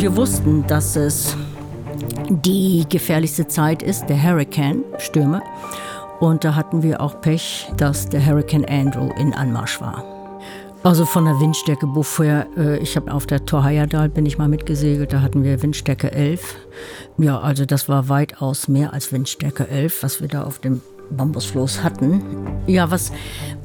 wir wussten, dass es die gefährlichste Zeit ist, der Hurricane, Stürme. Und da hatten wir auch Pech, dass der Hurricane Andrew in Anmarsch war. Also von der Windstärke Buffet, äh, ich habe auf der Torhayadal bin ich mal mitgesegelt, da hatten wir Windstärke 11. Ja, also das war weitaus mehr als Windstärke 11, was wir da auf dem Bambusfloß hatten. Ja, was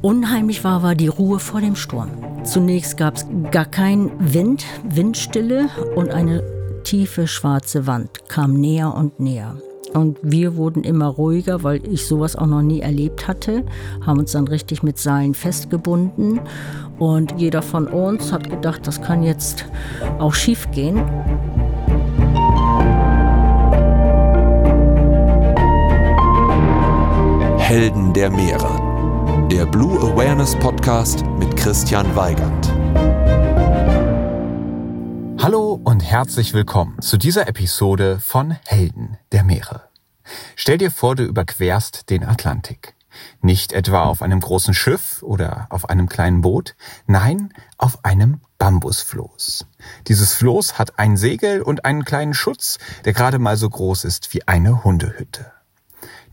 unheimlich war, war die Ruhe vor dem Sturm. Zunächst gab es gar keinen Wind, Windstille und eine tiefe schwarze Wand kam näher und näher. Und wir wurden immer ruhiger, weil ich sowas auch noch nie erlebt hatte, haben uns dann richtig mit Seilen festgebunden. Und jeder von uns hat gedacht, das kann jetzt auch schief gehen. Helden der Meere. Der Blue Awareness Podcast mit Christian Weigand. Hallo und herzlich willkommen zu dieser Episode von Helden der Meere. Stell dir vor, du überquerst den Atlantik. Nicht etwa auf einem großen Schiff oder auf einem kleinen Boot, nein, auf einem Bambusfloß. Dieses Floß hat ein Segel und einen kleinen Schutz, der gerade mal so groß ist wie eine Hundehütte.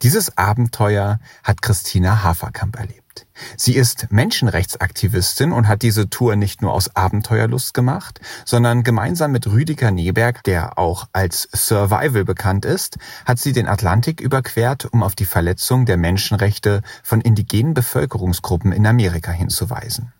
Dieses Abenteuer hat Christina Haferkamp erlebt. Sie ist Menschenrechtsaktivistin und hat diese Tour nicht nur aus Abenteuerlust gemacht, sondern gemeinsam mit Rüdiger Neberg, der auch als Survival bekannt ist, hat sie den Atlantik überquert, um auf die Verletzung der Menschenrechte von indigenen Bevölkerungsgruppen in Amerika hinzuweisen.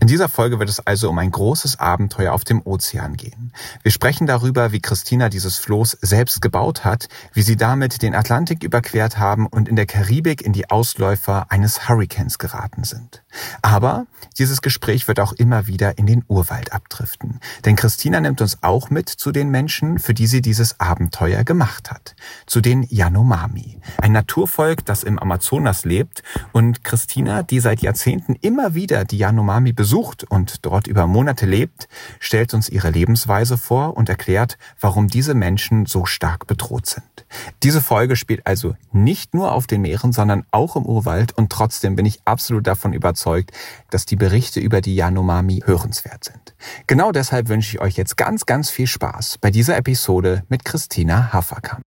In dieser Folge wird es also um ein großes Abenteuer auf dem Ozean gehen. Wir sprechen darüber, wie Christina dieses Floß selbst gebaut hat, wie sie damit den Atlantik überquert haben und in der Karibik in die Ausläufer eines Hurricanes geraten sind. Aber dieses Gespräch wird auch immer wieder in den Urwald abdriften. Denn Christina nimmt uns auch mit zu den Menschen, für die sie dieses Abenteuer gemacht hat. Zu den Yanomami. Ein Naturvolk, das im Amazonas lebt und Christina, die seit Jahrzehnten immer wieder die Yanomami Yanomami besucht und dort über Monate lebt, stellt uns ihre Lebensweise vor und erklärt, warum diese Menschen so stark bedroht sind. Diese Folge spielt also nicht nur auf den Meeren, sondern auch im Urwald und trotzdem bin ich absolut davon überzeugt, dass die Berichte über die Yanomami hörenswert sind. Genau deshalb wünsche ich euch jetzt ganz, ganz viel Spaß bei dieser Episode mit Christina Haferkamp.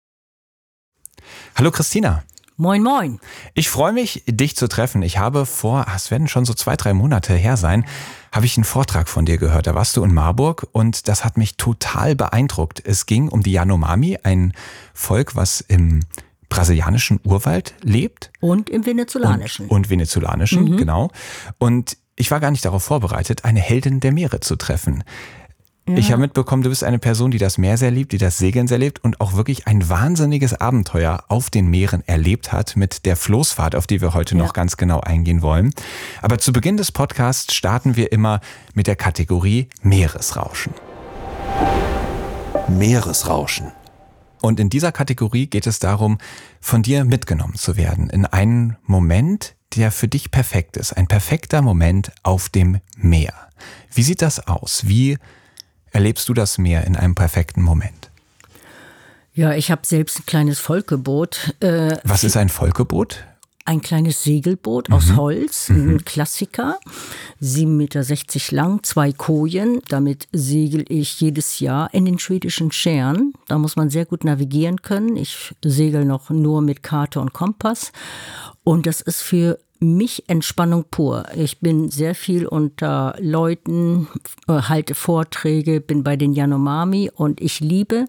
Hallo Christina. Moin, moin. Ich freue mich, dich zu treffen. Ich habe vor, es werden schon so zwei, drei Monate her sein, habe ich einen Vortrag von dir gehört. Da warst du in Marburg und das hat mich total beeindruckt. Es ging um die Yanomami, ein Volk, was im brasilianischen Urwald lebt. Und im venezolanischen. Und, und venezolanischen, mhm. genau. Und ich war gar nicht darauf vorbereitet, eine Heldin der Meere zu treffen. Ja. Ich habe mitbekommen, du bist eine Person, die das Meer sehr liebt, die das Segeln sehr liebt und auch wirklich ein wahnsinniges Abenteuer auf den Meeren erlebt hat mit der Floßfahrt, auf die wir heute ja. noch ganz genau eingehen wollen. Aber zu Beginn des Podcasts starten wir immer mit der Kategorie Meeresrauschen. Meeresrauschen. Und in dieser Kategorie geht es darum, von dir mitgenommen zu werden in einen Moment, der für dich perfekt ist. Ein perfekter Moment auf dem Meer. Wie sieht das aus? Wie erlebst du das Meer in einem perfekten Moment? Ja, ich habe selbst ein kleines Volkeboot. Äh, Was ist ein Volkeboot? Ein kleines Segelboot aus mhm. Holz, ein mhm. Klassiker, 7,60 Meter lang, zwei Kojen. Damit segel ich jedes Jahr in den schwedischen Scheren. Da muss man sehr gut navigieren können. Ich segel noch nur mit Karte und Kompass. Und das ist für mich Entspannung pur. Ich bin sehr viel unter Leuten, äh, halte Vorträge, bin bei den Yanomami und ich liebe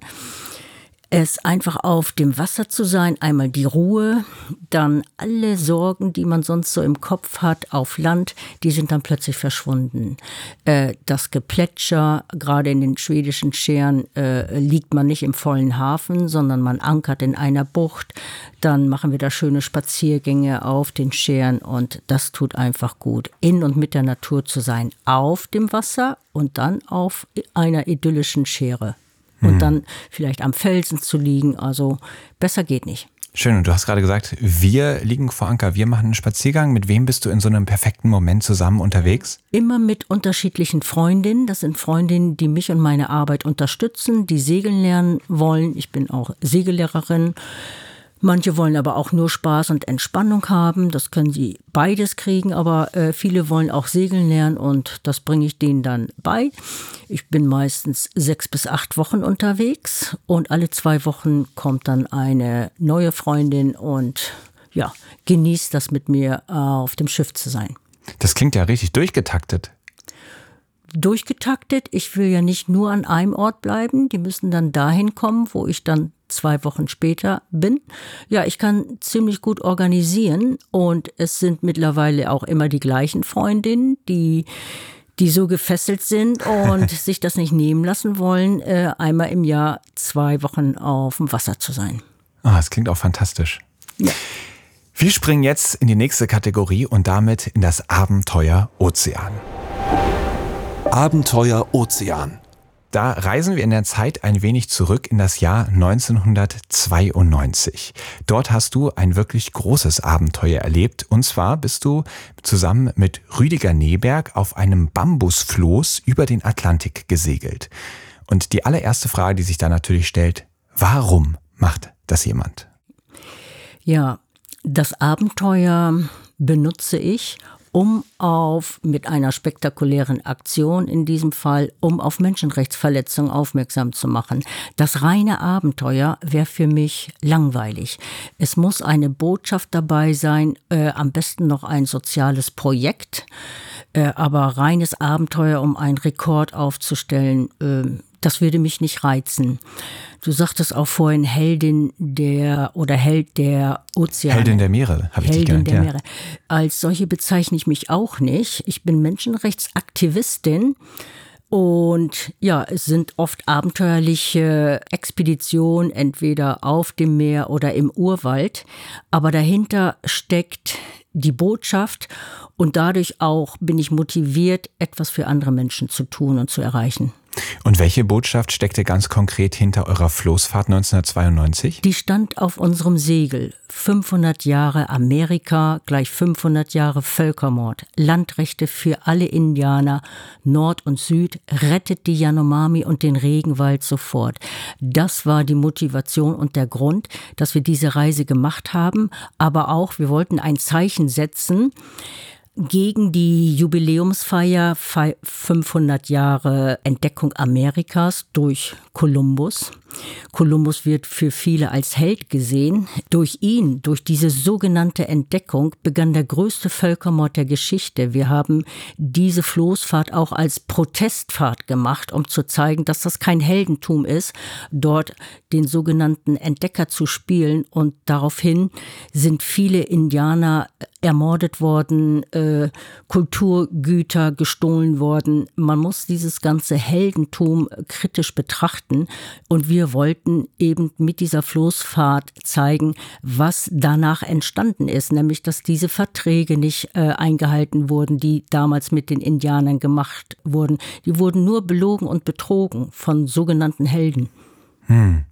es einfach auf dem Wasser zu sein, einmal die Ruhe, dann alle Sorgen, die man sonst so im Kopf hat auf Land, die sind dann plötzlich verschwunden. Äh, das Geplätscher, gerade in den schwedischen Scheren, äh, liegt man nicht im vollen Hafen, sondern man ankert in einer Bucht. Dann machen wir da schöne Spaziergänge auf den Scheren und das tut einfach gut, in und mit der Natur zu sein, auf dem Wasser und dann auf einer idyllischen Schere und mhm. dann vielleicht am Felsen zu liegen. Also besser geht nicht. Schön, und du hast gerade gesagt, wir liegen vor Anker, wir machen einen Spaziergang. Mit wem bist du in so einem perfekten Moment zusammen unterwegs? Immer mit unterschiedlichen Freundinnen. Das sind Freundinnen, die mich und meine Arbeit unterstützen, die segeln lernen wollen. Ich bin auch Segellehrerin Manche wollen aber auch nur Spaß und Entspannung haben. Das können sie beides kriegen, aber äh, viele wollen auch segeln lernen und das bringe ich denen dann bei. Ich bin meistens sechs bis acht Wochen unterwegs und alle zwei Wochen kommt dann eine neue Freundin und ja, genießt das mit mir auf dem Schiff zu sein. Das klingt ja richtig durchgetaktet durchgetaktet. Ich will ja nicht nur an einem Ort bleiben. Die müssen dann dahin kommen, wo ich dann zwei Wochen später bin. Ja, ich kann ziemlich gut organisieren und es sind mittlerweile auch immer die gleichen Freundinnen, die die so gefesselt sind und sich das nicht nehmen lassen wollen, äh, einmal im Jahr zwei Wochen auf dem Wasser zu sein. Ah, das klingt auch fantastisch. Ja. Wir springen jetzt in die nächste Kategorie und damit in das Abenteuer Ozean. Abenteuer Ozean. Da reisen wir in der Zeit ein wenig zurück in das Jahr 1992. Dort hast du ein wirklich großes Abenteuer erlebt. Und zwar bist du zusammen mit Rüdiger Neberg auf einem Bambusfloß über den Atlantik gesegelt. Und die allererste Frage, die sich da natürlich stellt, warum macht das jemand? Ja, das Abenteuer benutze ich, um auf, mit einer spektakulären Aktion in diesem Fall, um auf Menschenrechtsverletzungen aufmerksam zu machen. Das reine Abenteuer wäre für mich langweilig. Es muss eine Botschaft dabei sein, äh, am besten noch ein soziales Projekt, äh, aber reines Abenteuer, um einen Rekord aufzustellen, äh, das würde mich nicht reizen. Du sagtest auch vorhin Heldin der oder Held der Ozeane. Heldin der Meere, habe ich dich genannt. Der ja. Meere. Als solche bezeichne ich mich auch nicht. Ich bin Menschenrechtsaktivistin. Und ja, es sind oft abenteuerliche Expeditionen, entweder auf dem Meer oder im Urwald. Aber dahinter steckt die Botschaft und dadurch auch bin ich motiviert, etwas für andere Menschen zu tun und zu erreichen. Und welche Botschaft steckte ganz konkret hinter eurer Floßfahrt 1992? Die stand auf unserem Segel. 500 Jahre Amerika gleich 500 Jahre Völkermord. Landrechte für alle Indianer, Nord und Süd, rettet die Yanomami und den Regenwald sofort. Das war die Motivation und der Grund, dass wir diese Reise gemacht haben. Aber auch, wir wollten ein Zeichen setzen, gegen die Jubiläumsfeier 500 Jahre Entdeckung Amerikas durch Kolumbus. Kolumbus wird für viele als Held gesehen. Durch ihn, durch diese sogenannte Entdeckung, begann der größte Völkermord der Geschichte. Wir haben diese Floßfahrt auch als Protestfahrt gemacht, um zu zeigen, dass das kein Heldentum ist, dort den sogenannten Entdecker zu spielen. Und daraufhin sind viele Indianer ermordet worden, äh, Kulturgüter gestohlen worden. Man muss dieses ganze Heldentum kritisch betrachten. Und wir wollten eben mit dieser Floßfahrt zeigen, was danach entstanden ist, nämlich dass diese Verträge nicht äh, eingehalten wurden, die damals mit den Indianern gemacht wurden. Die wurden nur belogen und betrogen von sogenannten Helden. Hm,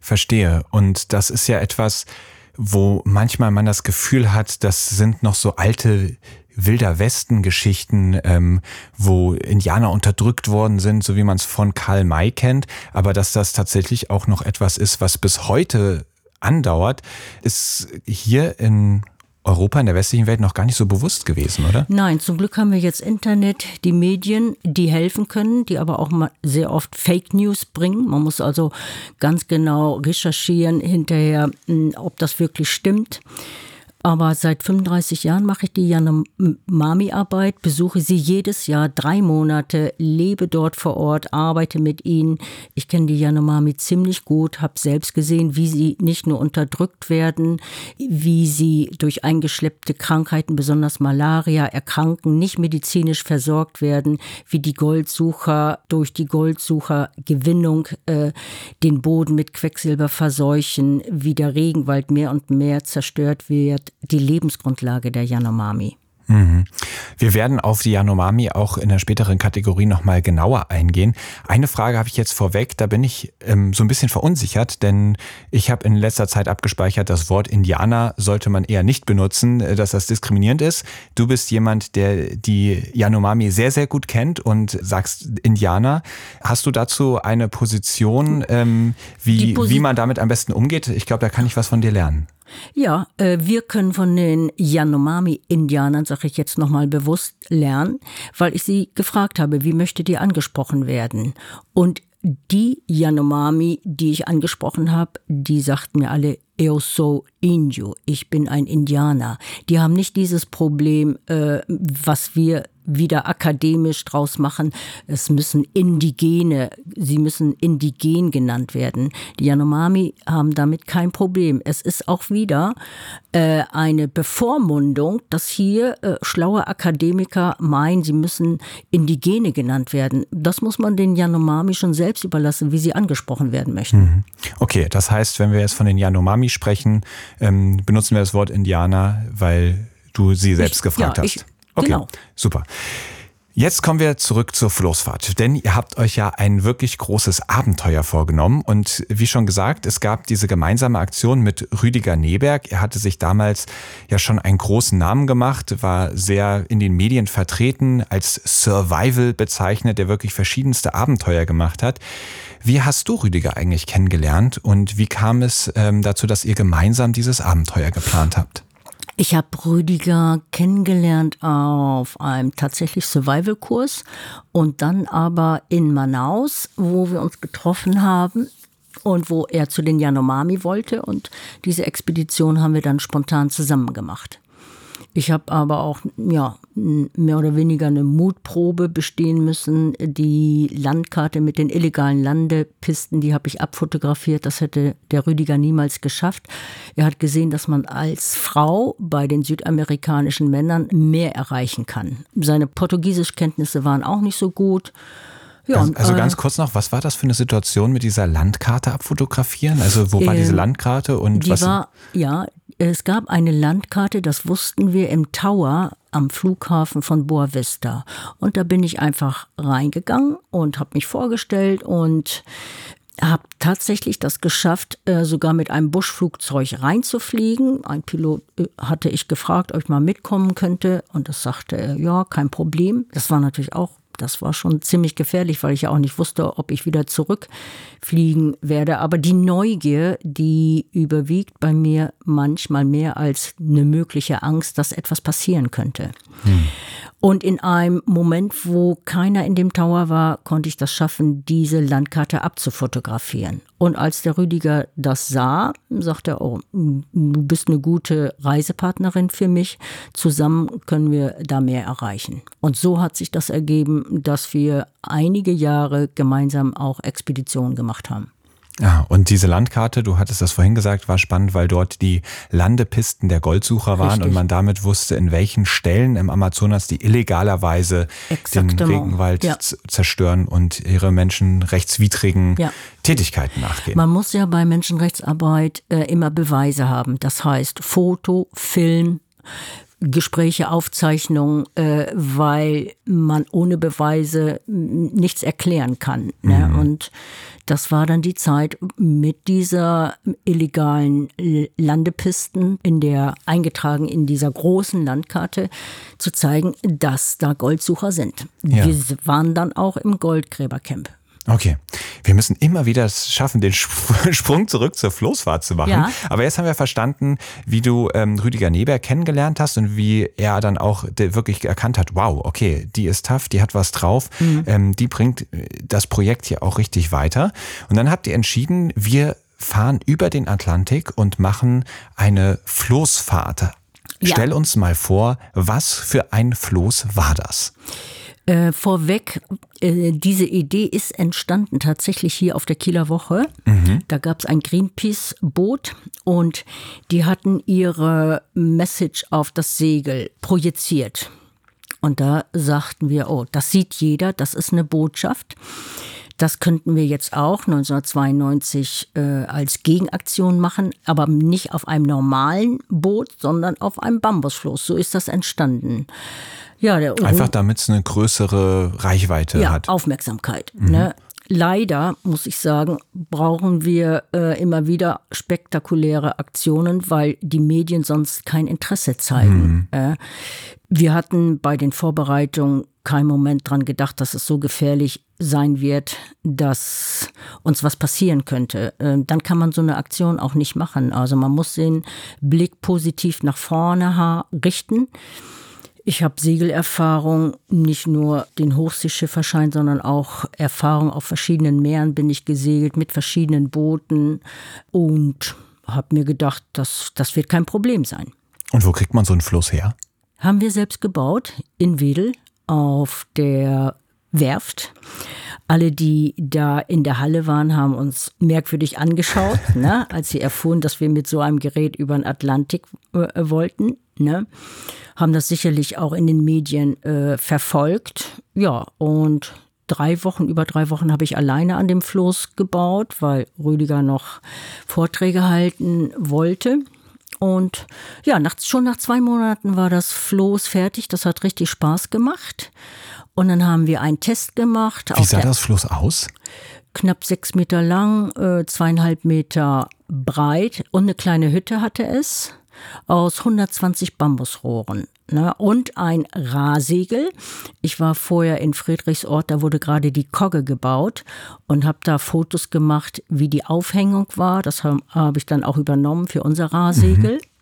verstehe. Und das ist ja etwas, wo manchmal man das Gefühl hat, das sind noch so alte Wilder Westen-Geschichten, ähm, wo Indianer unterdrückt worden sind, so wie man es von Karl May kennt, aber dass das tatsächlich auch noch etwas ist, was bis heute andauert, ist hier in Europa in der westlichen Welt noch gar nicht so bewusst gewesen, oder? Nein, zum Glück haben wir jetzt Internet, die Medien, die helfen können, die aber auch sehr oft Fake News bringen. Man muss also ganz genau recherchieren hinterher, hm, ob das wirklich stimmt. Aber seit 35 Jahren mache ich die Yanomami-Arbeit, besuche sie jedes Jahr drei Monate, lebe dort vor Ort, arbeite mit ihnen. Ich kenne die Yanomami ziemlich gut, habe selbst gesehen, wie sie nicht nur unterdrückt werden, wie sie durch eingeschleppte Krankheiten, besonders Malaria, erkranken, nicht medizinisch versorgt werden, wie die Goldsucher durch die Goldsuchergewinnung äh, den Boden mit Quecksilber verseuchen, wie der Regenwald mehr und mehr zerstört wird die Lebensgrundlage der Yanomami. Mhm. Wir werden auf die Yanomami auch in der späteren Kategorie nochmal genauer eingehen. Eine Frage habe ich jetzt vorweg, da bin ich ähm, so ein bisschen verunsichert, denn ich habe in letzter Zeit abgespeichert, das Wort Indianer sollte man eher nicht benutzen, äh, dass das diskriminierend ist. Du bist jemand, der die Yanomami sehr, sehr gut kennt und sagst Indianer. Hast du dazu eine Position, ähm, wie, Posi wie man damit am besten umgeht? Ich glaube, da kann ich was von dir lernen. Ja, äh, wir können von den Yanomami-Indianern, sage ich jetzt nochmal bewusst, lernen, weil ich sie gefragt habe, wie möchtet ihr angesprochen werden? Und die Yanomami, die ich angesprochen habe, die sagten mir alle, Eu sou Indio, ich bin ein Indianer. Die haben nicht dieses Problem, äh, was wir wieder akademisch draus machen. Es müssen Indigene, sie müssen indigen genannt werden. Die Yanomami haben damit kein Problem. Es ist auch wieder äh, eine Bevormundung, dass hier äh, schlaue Akademiker meinen, sie müssen Indigene genannt werden. Das muss man den Yanomami schon selbst überlassen, wie sie angesprochen werden möchten. Mhm. Okay, das heißt, wenn wir jetzt von den Yanomami sprechen, ähm, benutzen wir das Wort Indianer, weil du sie selbst ich, gefragt ja, hast. Ich, Okay, genau. super. Jetzt kommen wir zurück zur Floßfahrt, denn ihr habt euch ja ein wirklich großes Abenteuer vorgenommen und wie schon gesagt, es gab diese gemeinsame Aktion mit Rüdiger Neberg. Er hatte sich damals ja schon einen großen Namen gemacht, war sehr in den Medien vertreten, als Survival bezeichnet, der wirklich verschiedenste Abenteuer gemacht hat. Wie hast du Rüdiger eigentlich kennengelernt und wie kam es ähm, dazu, dass ihr gemeinsam dieses Abenteuer geplant habt? Ich habe Rüdiger kennengelernt auf einem tatsächlich Survival-Kurs und dann aber in Manaus, wo wir uns getroffen haben und wo er zu den Yanomami wollte und diese Expedition haben wir dann spontan zusammen gemacht. Ich habe aber auch ja, mehr oder weniger eine Mutprobe bestehen müssen. Die Landkarte mit den illegalen Landepisten, die habe ich abfotografiert. Das hätte der Rüdiger niemals geschafft. Er hat gesehen, dass man als Frau bei den südamerikanischen Männern mehr erreichen kann. Seine Portugiesischkenntnisse waren auch nicht so gut. Ja, also, also ganz kurz noch, was war das für eine Situation mit dieser Landkarte abfotografieren? Also wo war äh, diese Landkarte und die was? War, ja, es gab eine Landkarte, das wussten wir im Tower am Flughafen von Boa Vista. Und da bin ich einfach reingegangen und habe mich vorgestellt und habe tatsächlich das geschafft, äh, sogar mit einem Buschflugzeug reinzufliegen. Ein Pilot äh, hatte ich gefragt, ob ich mal mitkommen könnte und das sagte er, ja, kein Problem. Das war natürlich auch das war schon ziemlich gefährlich, weil ich ja auch nicht wusste, ob ich wieder zurückfliegen werde. Aber die Neugier, die überwiegt bei mir manchmal mehr als eine mögliche Angst, dass etwas passieren könnte. Hm. Und in einem Moment, wo keiner in dem Tower war, konnte ich das schaffen, diese Landkarte abzufotografieren. Und als der Rüdiger das sah, sagte er, oh, du bist eine gute Reisepartnerin für mich. Zusammen können wir da mehr erreichen. Und so hat sich das ergeben, dass wir einige Jahre gemeinsam auch Expeditionen gemacht haben. Ja, und diese Landkarte, du hattest das vorhin gesagt, war spannend, weil dort die Landepisten der Goldsucher waren Richtig. und man damit wusste, in welchen Stellen im Amazonas die illegalerweise Exaktement. den Regenwald ja. zerstören und ihre menschenrechtswidrigen ja. Tätigkeiten nachgehen. Man muss ja bei Menschenrechtsarbeit äh, immer Beweise haben. Das heißt Foto, Film, Gespräche, Aufzeichnungen, äh, weil man ohne Beweise nichts erklären kann. Ne? Mhm. Und das war dann die Zeit mit dieser illegalen Landepisten in der eingetragen in dieser großen Landkarte zu zeigen, dass da Goldsucher sind. Ja. Wir waren dann auch im Goldgräbercamp. Okay. Wir müssen immer wieder es schaffen, den Sprung zurück zur Floßfahrt zu machen. Ja. Aber jetzt haben wir verstanden, wie du ähm, Rüdiger Neber kennengelernt hast und wie er dann auch wirklich erkannt hat, wow, okay, die ist tough, die hat was drauf, mhm. ähm, die bringt äh, das Projekt hier auch richtig weiter. Und dann habt ihr entschieden, wir fahren über den Atlantik und machen eine Floßfahrt. Ja. Stell uns mal vor, was für ein Floß war das? Äh, vorweg, äh, diese Idee ist entstanden tatsächlich hier auf der Kieler Woche. Mhm. Da gab es ein Greenpeace-Boot und die hatten ihre Message auf das Segel projiziert. Und da sagten wir, oh, das sieht jeder, das ist eine Botschaft. Das könnten wir jetzt auch 1992 äh, als Gegenaktion machen, aber nicht auf einem normalen Boot, sondern auf einem Bambusfloß. So ist das entstanden. Ja, der Einfach damit es eine größere Reichweite ja, hat. Aufmerksamkeit. Mhm. Ne? Leider, muss ich sagen, brauchen wir äh, immer wieder spektakuläre Aktionen, weil die Medien sonst kein Interesse zeigen. Mhm. Äh, wir hatten bei den Vorbereitungen keinen Moment dran gedacht, dass es so gefährlich sein wird, dass uns was passieren könnte. Äh, dann kann man so eine Aktion auch nicht machen. Also man muss den Blick positiv nach vorne richten. Ich habe Segelerfahrung, nicht nur den Hochseeschifferschein, sondern auch Erfahrung auf verschiedenen Meeren bin ich gesegelt mit verschiedenen Booten und habe mir gedacht, das, das wird kein Problem sein. Und wo kriegt man so einen Fluss her? Haben wir selbst gebaut in Wedel auf der Werft. Alle, die da in der Halle waren, haben uns merkwürdig angeschaut, ne, als sie erfuhren, dass wir mit so einem Gerät über den Atlantik äh, wollten. Ne haben das sicherlich auch in den Medien äh, verfolgt. Ja, und drei Wochen, über drei Wochen habe ich alleine an dem Floß gebaut, weil Rüdiger noch Vorträge halten wollte. Und ja, nach, schon nach zwei Monaten war das Floß fertig. Das hat richtig Spaß gemacht. Und dann haben wir einen Test gemacht. Wie sah das Floß aus? Knapp sechs Meter lang, äh, zweieinhalb Meter breit und eine kleine Hütte hatte es aus 120 Bambusrohren ne, und ein Rahsegel. Ich war vorher in Friedrichsort, da wurde gerade die Kogge gebaut und habe da Fotos gemacht, wie die Aufhängung war. Das habe hab ich dann auch übernommen für unser Rahsegel. Mhm.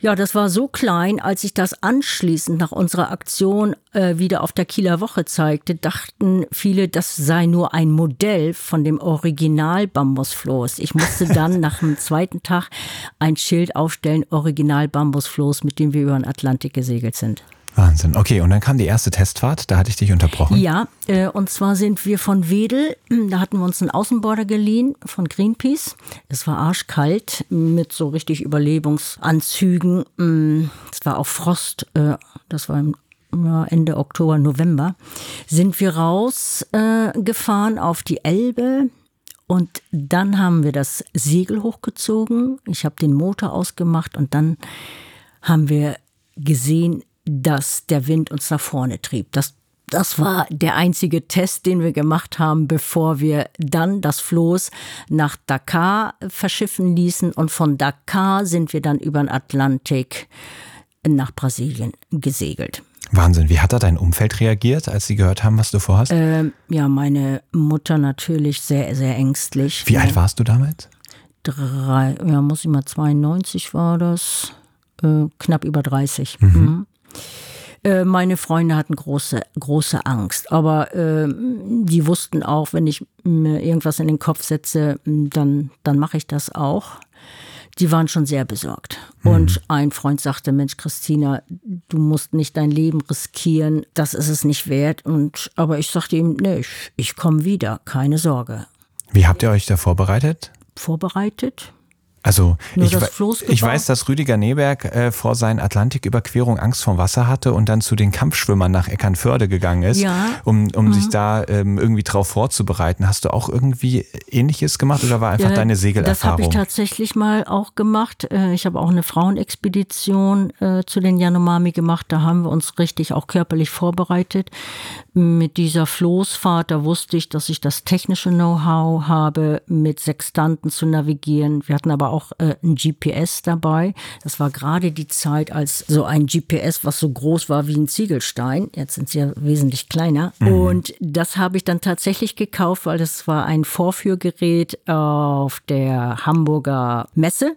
Ja, das war so klein, als ich das anschließend nach unserer Aktion äh, wieder auf der Kieler Woche zeigte, dachten viele, das sei nur ein Modell von dem Original Bambusfloß. Ich musste dann nach dem zweiten Tag ein Schild aufstellen, Original Bambusfloß, mit dem wir über den Atlantik gesegelt sind. Wahnsinn. Okay, und dann kam die erste Testfahrt, da hatte ich dich unterbrochen. Ja, äh, und zwar sind wir von Wedel, da hatten wir uns einen Außenborder geliehen von Greenpeace. Es war arschkalt mit so richtig Überlebungsanzügen. Mm, es war auch Frost, äh, das war im Ende Oktober, November, sind wir rausgefahren äh, auf die Elbe. Und dann haben wir das Segel hochgezogen. Ich habe den Motor ausgemacht und dann haben wir gesehen, dass der Wind uns nach vorne trieb. Das, das war der einzige Test, den wir gemacht haben, bevor wir dann das Floß nach Dakar verschiffen ließen. Und von Dakar sind wir dann über den Atlantik nach Brasilien gesegelt. Wahnsinn. Wie hat da dein Umfeld reagiert, als sie gehört haben, was du vorhast? Ähm, ja, meine Mutter natürlich sehr, sehr ängstlich. Wie alt warst du damals? Drei, ja, muss ich mal 92 war das. Äh, knapp über 30. Mhm. Mhm. Äh, meine Freunde hatten große, große Angst. Aber äh, die wussten auch, wenn ich mir irgendwas in den Kopf setze, dann, dann mache ich das auch. Die waren schon sehr besorgt. Mhm. Und ein Freund sagte, Mensch, Christina, du musst nicht dein Leben riskieren, das ist es nicht wert. Und, aber ich sagte ihm, nee, ich, ich komme wieder, keine Sorge. Wie habt ihr euch da vorbereitet? Vorbereitet? Also ich, ich, weiß, dass Rüdiger Neberg äh, vor seinen Atlantiküberquerung Angst vor Wasser hatte und dann zu den Kampfschwimmern nach Eckernförde gegangen ist, ja. um, um mhm. sich da ähm, irgendwie drauf vorzubereiten. Hast du auch irgendwie Ähnliches gemacht oder war einfach ja, deine Segelerfahrung? Das habe ich tatsächlich mal auch gemacht. Äh, ich habe auch eine Frauenexpedition äh, zu den Yanomami gemacht. Da haben wir uns richtig auch körperlich vorbereitet. Mit dieser Floßfahrt, da wusste ich, dass ich das technische Know-how habe, mit Sextanten zu navigieren. Wir hatten aber auch äh, ein GPS dabei. Das war gerade die Zeit, als so ein GPS, was so groß war wie ein Ziegelstein, jetzt sind sie ja wesentlich kleiner. Mhm. Und das habe ich dann tatsächlich gekauft, weil das war ein Vorführgerät auf der Hamburger Messe.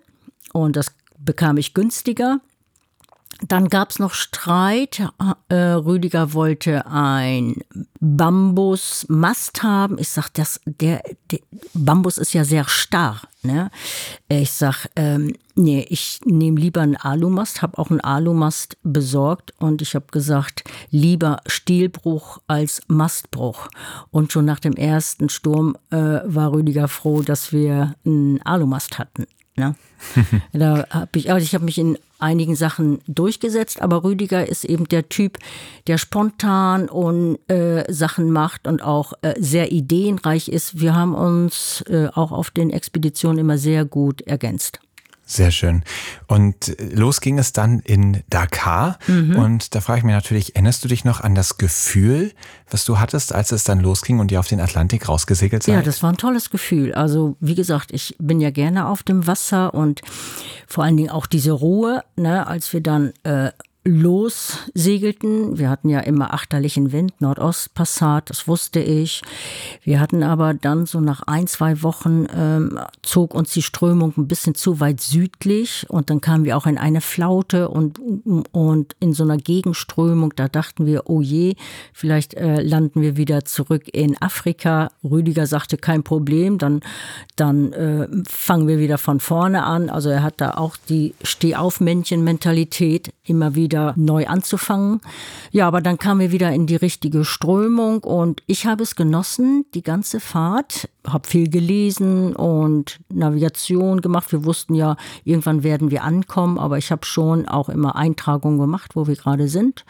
Und das bekam ich günstiger. Dann gab es noch Streit. Äh, Rüdiger wollte ein Bambusmast haben. Ich sag, das, der, der Bambus ist ja sehr starr. Ne? Ich sag, ähm, nee, ich nehme lieber einen Alumast, habe auch einen Alumast besorgt und ich habe gesagt, lieber Stielbruch als Mastbruch. Und schon nach dem ersten Sturm äh, war Rüdiger froh, dass wir einen Alumast hatten. Ne? da habe ich, also ich habe mich in einigen Sachen durchgesetzt, aber Rüdiger ist eben der Typ, der spontan und äh, Sachen macht und auch äh, sehr ideenreich ist. Wir haben uns äh, auch auf den Expeditionen immer sehr gut ergänzt. Sehr schön. Und los ging es dann in Dakar. Mhm. Und da frage ich mich natürlich, erinnerst du dich noch an das Gefühl, was du hattest, als es dann losging und ihr auf den Atlantik rausgesegelt seid? Ja, das war ein tolles Gefühl. Also, wie gesagt, ich bin ja gerne auf dem Wasser und vor allen Dingen auch diese Ruhe, ne, als wir dann äh, lossegelten. Wir hatten ja immer achterlichen Wind, Nordostpassat, das wusste ich. Wir hatten aber dann so nach ein, zwei Wochen ähm, zog uns die Strömung ein bisschen zu weit südlich und dann kamen wir auch in eine Flaute und, und in so einer Gegenströmung, da dachten wir, oh je, vielleicht äh, landen wir wieder zurück in Afrika. Rüdiger sagte, kein Problem, dann, dann äh, fangen wir wieder von vorne an. Also er hat da auch die Stehaufmännchen-Mentalität immer wieder wieder neu anzufangen. Ja, aber dann kamen wir wieder in die richtige Strömung und ich habe es genossen, die ganze Fahrt, habe viel gelesen und Navigation gemacht. Wir wussten ja, irgendwann werden wir ankommen, aber ich habe schon auch immer Eintragungen gemacht, wo wir gerade sind.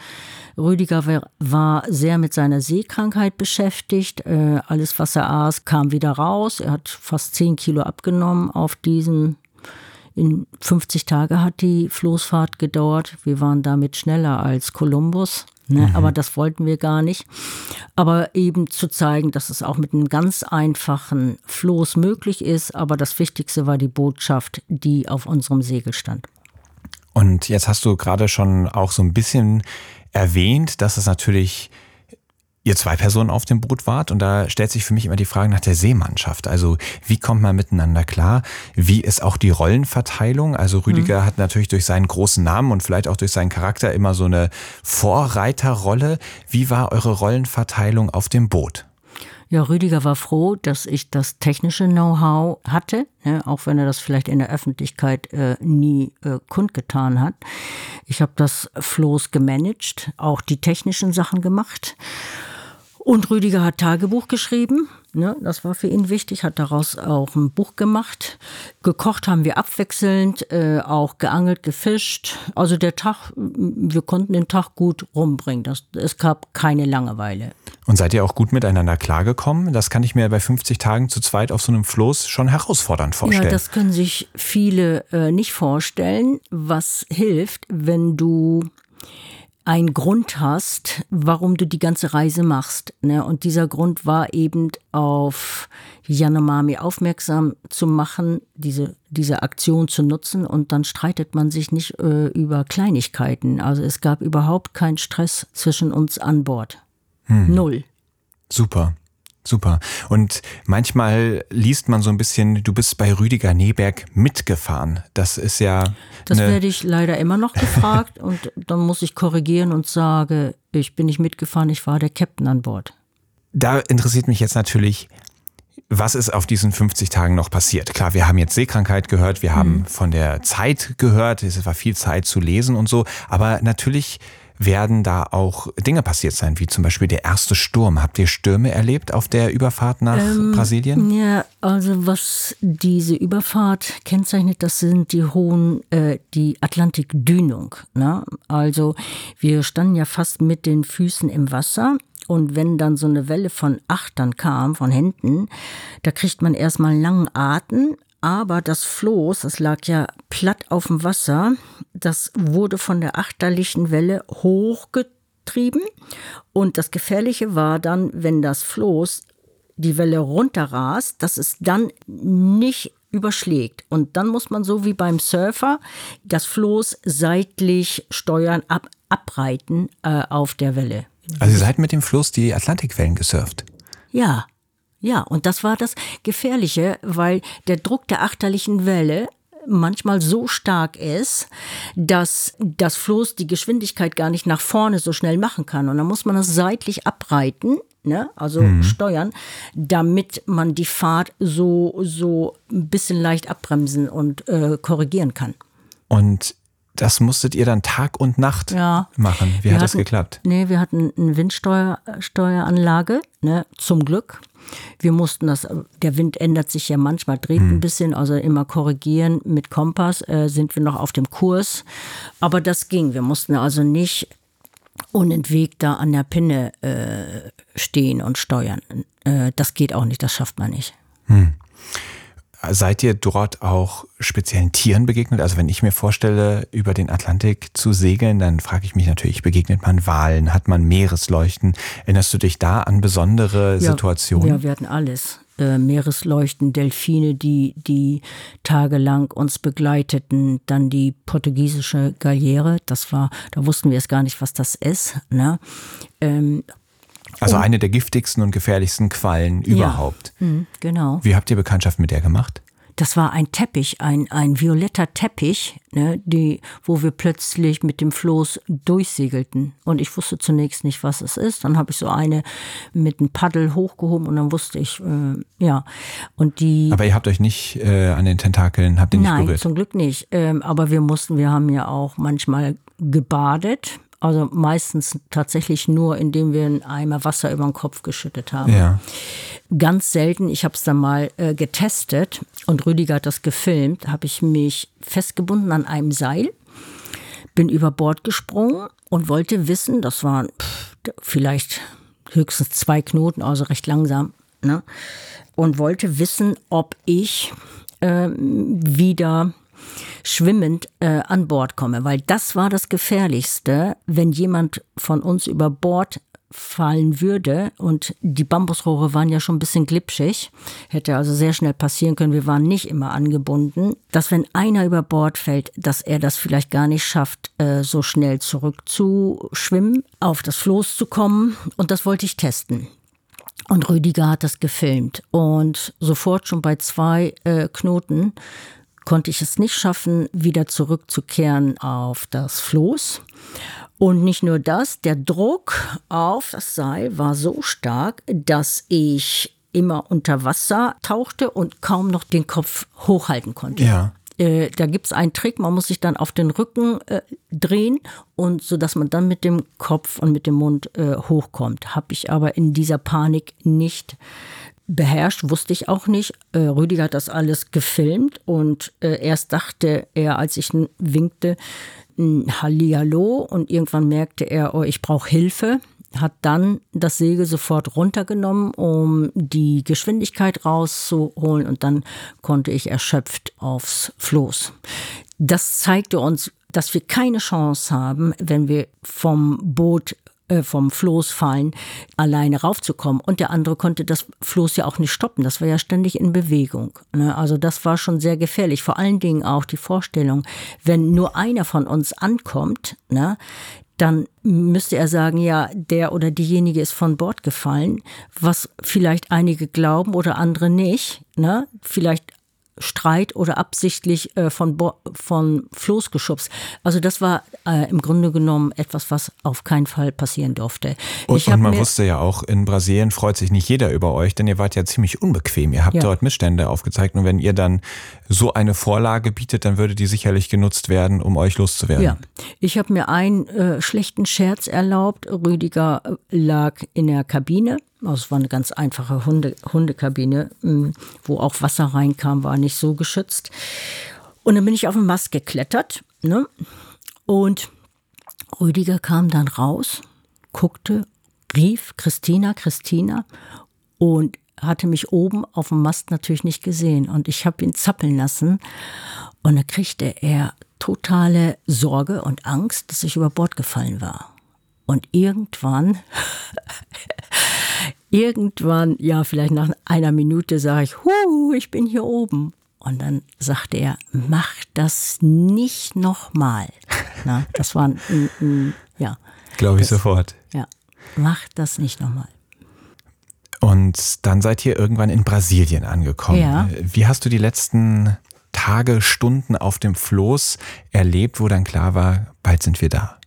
Rüdiger war sehr mit seiner Seekrankheit beschäftigt. Äh, alles, was er aß, kam wieder raus. Er hat fast zehn Kilo abgenommen auf diesen in 50 Tage hat die Floßfahrt gedauert. Wir waren damit schneller als Kolumbus. Ne? Mhm. Aber das wollten wir gar nicht. Aber eben zu zeigen, dass es auch mit einem ganz einfachen Floß möglich ist. Aber das Wichtigste war die Botschaft, die auf unserem Segel stand. Und jetzt hast du gerade schon auch so ein bisschen erwähnt, dass es natürlich ihr zwei Personen auf dem Boot wart und da stellt sich für mich immer die Frage nach der Seemannschaft. Also wie kommt man miteinander klar? Wie ist auch die Rollenverteilung? Also Rüdiger mhm. hat natürlich durch seinen großen Namen und vielleicht auch durch seinen Charakter immer so eine Vorreiterrolle. Wie war eure Rollenverteilung auf dem Boot? Ja, Rüdiger war froh, dass ich das technische Know-how hatte, ne, auch wenn er das vielleicht in der Öffentlichkeit äh, nie äh, kundgetan hat. Ich habe das Floß gemanagt, auch die technischen Sachen gemacht. Und Rüdiger hat Tagebuch geschrieben. Ne, das war für ihn wichtig, hat daraus auch ein Buch gemacht. Gekocht haben wir abwechselnd, äh, auch geangelt, gefischt. Also der Tag, wir konnten den Tag gut rumbringen. Das, es gab keine Langeweile. Und seid ihr auch gut miteinander klargekommen? Das kann ich mir bei 50 Tagen zu zweit auf so einem Floß schon herausfordernd vorstellen. Ja, das können sich viele äh, nicht vorstellen. Was hilft, wenn du einen Grund hast, warum du die ganze Reise machst. Ne? Und dieser Grund war eben auf Yanomami aufmerksam zu machen, diese, diese Aktion zu nutzen und dann streitet man sich nicht äh, über Kleinigkeiten. Also es gab überhaupt keinen Stress zwischen uns an Bord. Hm. Null. Super. Super. Und manchmal liest man so ein bisschen, du bist bei Rüdiger Neberg mitgefahren. Das ist ja. Das werde ich leider immer noch gefragt und dann muss ich korrigieren und sage, ich bin nicht mitgefahren, ich war der Captain an Bord. Da interessiert mich jetzt natürlich, was ist auf diesen 50 Tagen noch passiert? Klar, wir haben jetzt Seekrankheit gehört, wir haben mhm. von der Zeit gehört, es war viel Zeit zu lesen und so, aber natürlich werden da auch Dinge passiert sein, wie zum Beispiel der erste Sturm. Habt ihr Stürme erlebt auf der Überfahrt nach ähm, Brasilien? Ja, also was diese Überfahrt kennzeichnet, das sind die hohen, äh, die Atlantikdünung. Ne? Also wir standen ja fast mit den Füßen im Wasser und wenn dann so eine Welle von Achtern kam, von Händen, da kriegt man erstmal einen langen Atem, aber das Floß, das lag ja platt auf dem Wasser, das wurde von der achterlichen Welle hochgetrieben. Und das Gefährliche war dann, wenn das Floß die Welle runterrast, dass es dann nicht überschlägt. Und dann muss man so wie beim Surfer das Floß seitlich steuern, ab, abreiten äh, auf der Welle. Also ihr seid mit dem Floß die Atlantikwellen gesurft? Ja, ja, und das war das Gefährliche, weil der Druck der achterlichen Welle manchmal so stark ist, dass das Floß die Geschwindigkeit gar nicht nach vorne so schnell machen kann. Und dann muss man das seitlich abreiten, ne? also mhm. steuern, damit man die Fahrt so, so ein bisschen leicht abbremsen und äh, korrigieren kann. Und das musstet ihr dann Tag und Nacht ja. machen. Wie wir hat hatten, das geklappt? Nee, wir hatten eine Windsteueranlage, ne, zum Glück. Wir mussten das, der Wind ändert sich ja manchmal, dreht ein bisschen, also immer korrigieren mit Kompass, äh, sind wir noch auf dem Kurs. Aber das ging. Wir mussten also nicht unentwegt da an der Pinne äh, stehen und steuern. Äh, das geht auch nicht, das schafft man nicht. Seid ihr dort auch speziellen Tieren begegnet? Also wenn ich mir vorstelle, über den Atlantik zu segeln, dann frage ich mich natürlich, begegnet man Walen, hat man Meeresleuchten? Erinnerst du dich da an besondere Situationen? Ja, wir hatten alles. Äh, Meeresleuchten, Delfine, die, die tagelang uns begleiteten, dann die portugiesische Galeere, das war, da wussten wir es gar nicht, was das ist. Ne? Ähm, also eine der giftigsten und gefährlichsten Quallen überhaupt. hm, genau. Wie habt ihr Bekanntschaft mit der gemacht? Das war ein Teppich, ein, ein violetter Teppich, ne, die, wo wir plötzlich mit dem Floß durchsegelten. Und ich wusste zunächst nicht, was es ist. Dann habe ich so eine mit einem Paddel hochgehoben und dann wusste ich, äh, ja. Und die. Aber ihr habt euch nicht äh, an den Tentakeln, habt ihr nicht Nein, berührt? zum Glück nicht. Ähm, aber wir mussten, wir haben ja auch manchmal gebadet. Also meistens tatsächlich nur, indem wir einen Eimer Wasser über den Kopf geschüttet haben. Ja. Ganz selten, ich habe es dann mal äh, getestet und Rüdiger hat das gefilmt, habe ich mich festgebunden an einem Seil, bin über Bord gesprungen und wollte wissen, das waren pff, vielleicht höchstens zwei Knoten, also recht langsam, ne? und wollte wissen, ob ich ähm, wieder schwimmend äh, an Bord komme, weil das war das Gefährlichste, wenn jemand von uns über Bord fallen würde und die Bambusrohre waren ja schon ein bisschen glitschig, hätte also sehr schnell passieren können, wir waren nicht immer angebunden, dass wenn einer über Bord fällt, dass er das vielleicht gar nicht schafft, äh, so schnell zurückzuschwimmen, auf das Floß zu kommen. Und das wollte ich testen. Und Rüdiger hat das gefilmt. Und sofort schon bei zwei äh, Knoten konnte ich es nicht schaffen, wieder zurückzukehren auf das Floß. Und nicht nur das, der Druck auf das Seil war so stark, dass ich immer unter Wasser tauchte und kaum noch den Kopf hochhalten konnte. Ja. Äh, da gibt es einen Trick, man muss sich dann auf den Rücken äh, drehen und so dass man dann mit dem Kopf und mit dem Mund äh, hochkommt. Habe ich aber in dieser Panik nicht beherrscht, wusste ich auch nicht. Äh, Rüdiger hat das alles gefilmt und äh, erst dachte er, als ich winkte, Hallihallo und irgendwann merkte er, oh, ich brauche Hilfe. Hat dann das Segel sofort runtergenommen, um die Geschwindigkeit rauszuholen und dann konnte ich erschöpft aufs Floß. Das zeigte uns, dass wir keine Chance haben, wenn wir vom Boot vom Floß fallen, alleine raufzukommen. Und der andere konnte das Floß ja auch nicht stoppen. Das war ja ständig in Bewegung. Ne? Also das war schon sehr gefährlich. Vor allen Dingen auch die Vorstellung, wenn nur einer von uns ankommt, ne, dann müsste er sagen, ja, der oder diejenige ist von Bord gefallen, was vielleicht einige glauben oder andere nicht. Ne? Vielleicht Streit oder absichtlich äh, von, Bo von Floß geschubst. Also das war äh, im Grunde genommen etwas, was auf keinen Fall passieren durfte. Und, und man wusste ja auch, in Brasilien freut sich nicht jeder über euch, denn ihr wart ja ziemlich unbequem. Ihr habt Ja. dort Missstände aufgezeigt und wenn ihr dann so eine Vorlage bietet, dann würde die sicherlich genutzt werden, um euch loszuwerden. Ja, ich habe mir einen äh, schlechten Scherz erlaubt. Rüdiger äh, lag in der Kabine. Also es war eine ganz einfache Hunde, Hundekabine, mh, wo auch Wasser reinkam, war nicht so geschützt. Und dann bin ich auf den Mast geklettert. Ne? Und Rüdiger kam dann raus, guckte, rief Christina, Christina und hatte mich oben auf dem Mast natürlich nicht gesehen. Und ich habe ihn zappeln lassen. Und da kriegte er totale Sorge und Angst, dass ich über Bord gefallen war. Und irgendwann, irgendwann, ja, vielleicht nach einer Minute sage ich, hu, ich bin hier oben. Und dann sagte er, mach das nicht nochmal. Das war ein, ein, ein ja, Glaube ich Das- sofort. ja, mach das nicht nochmal. Und dann seid ihr irgendwann in Brasilien angekommen. Ja. Wie hast du die letzten Tage, Stunden auf dem Floß erlebt, wo dann klar war, bald sind wir da?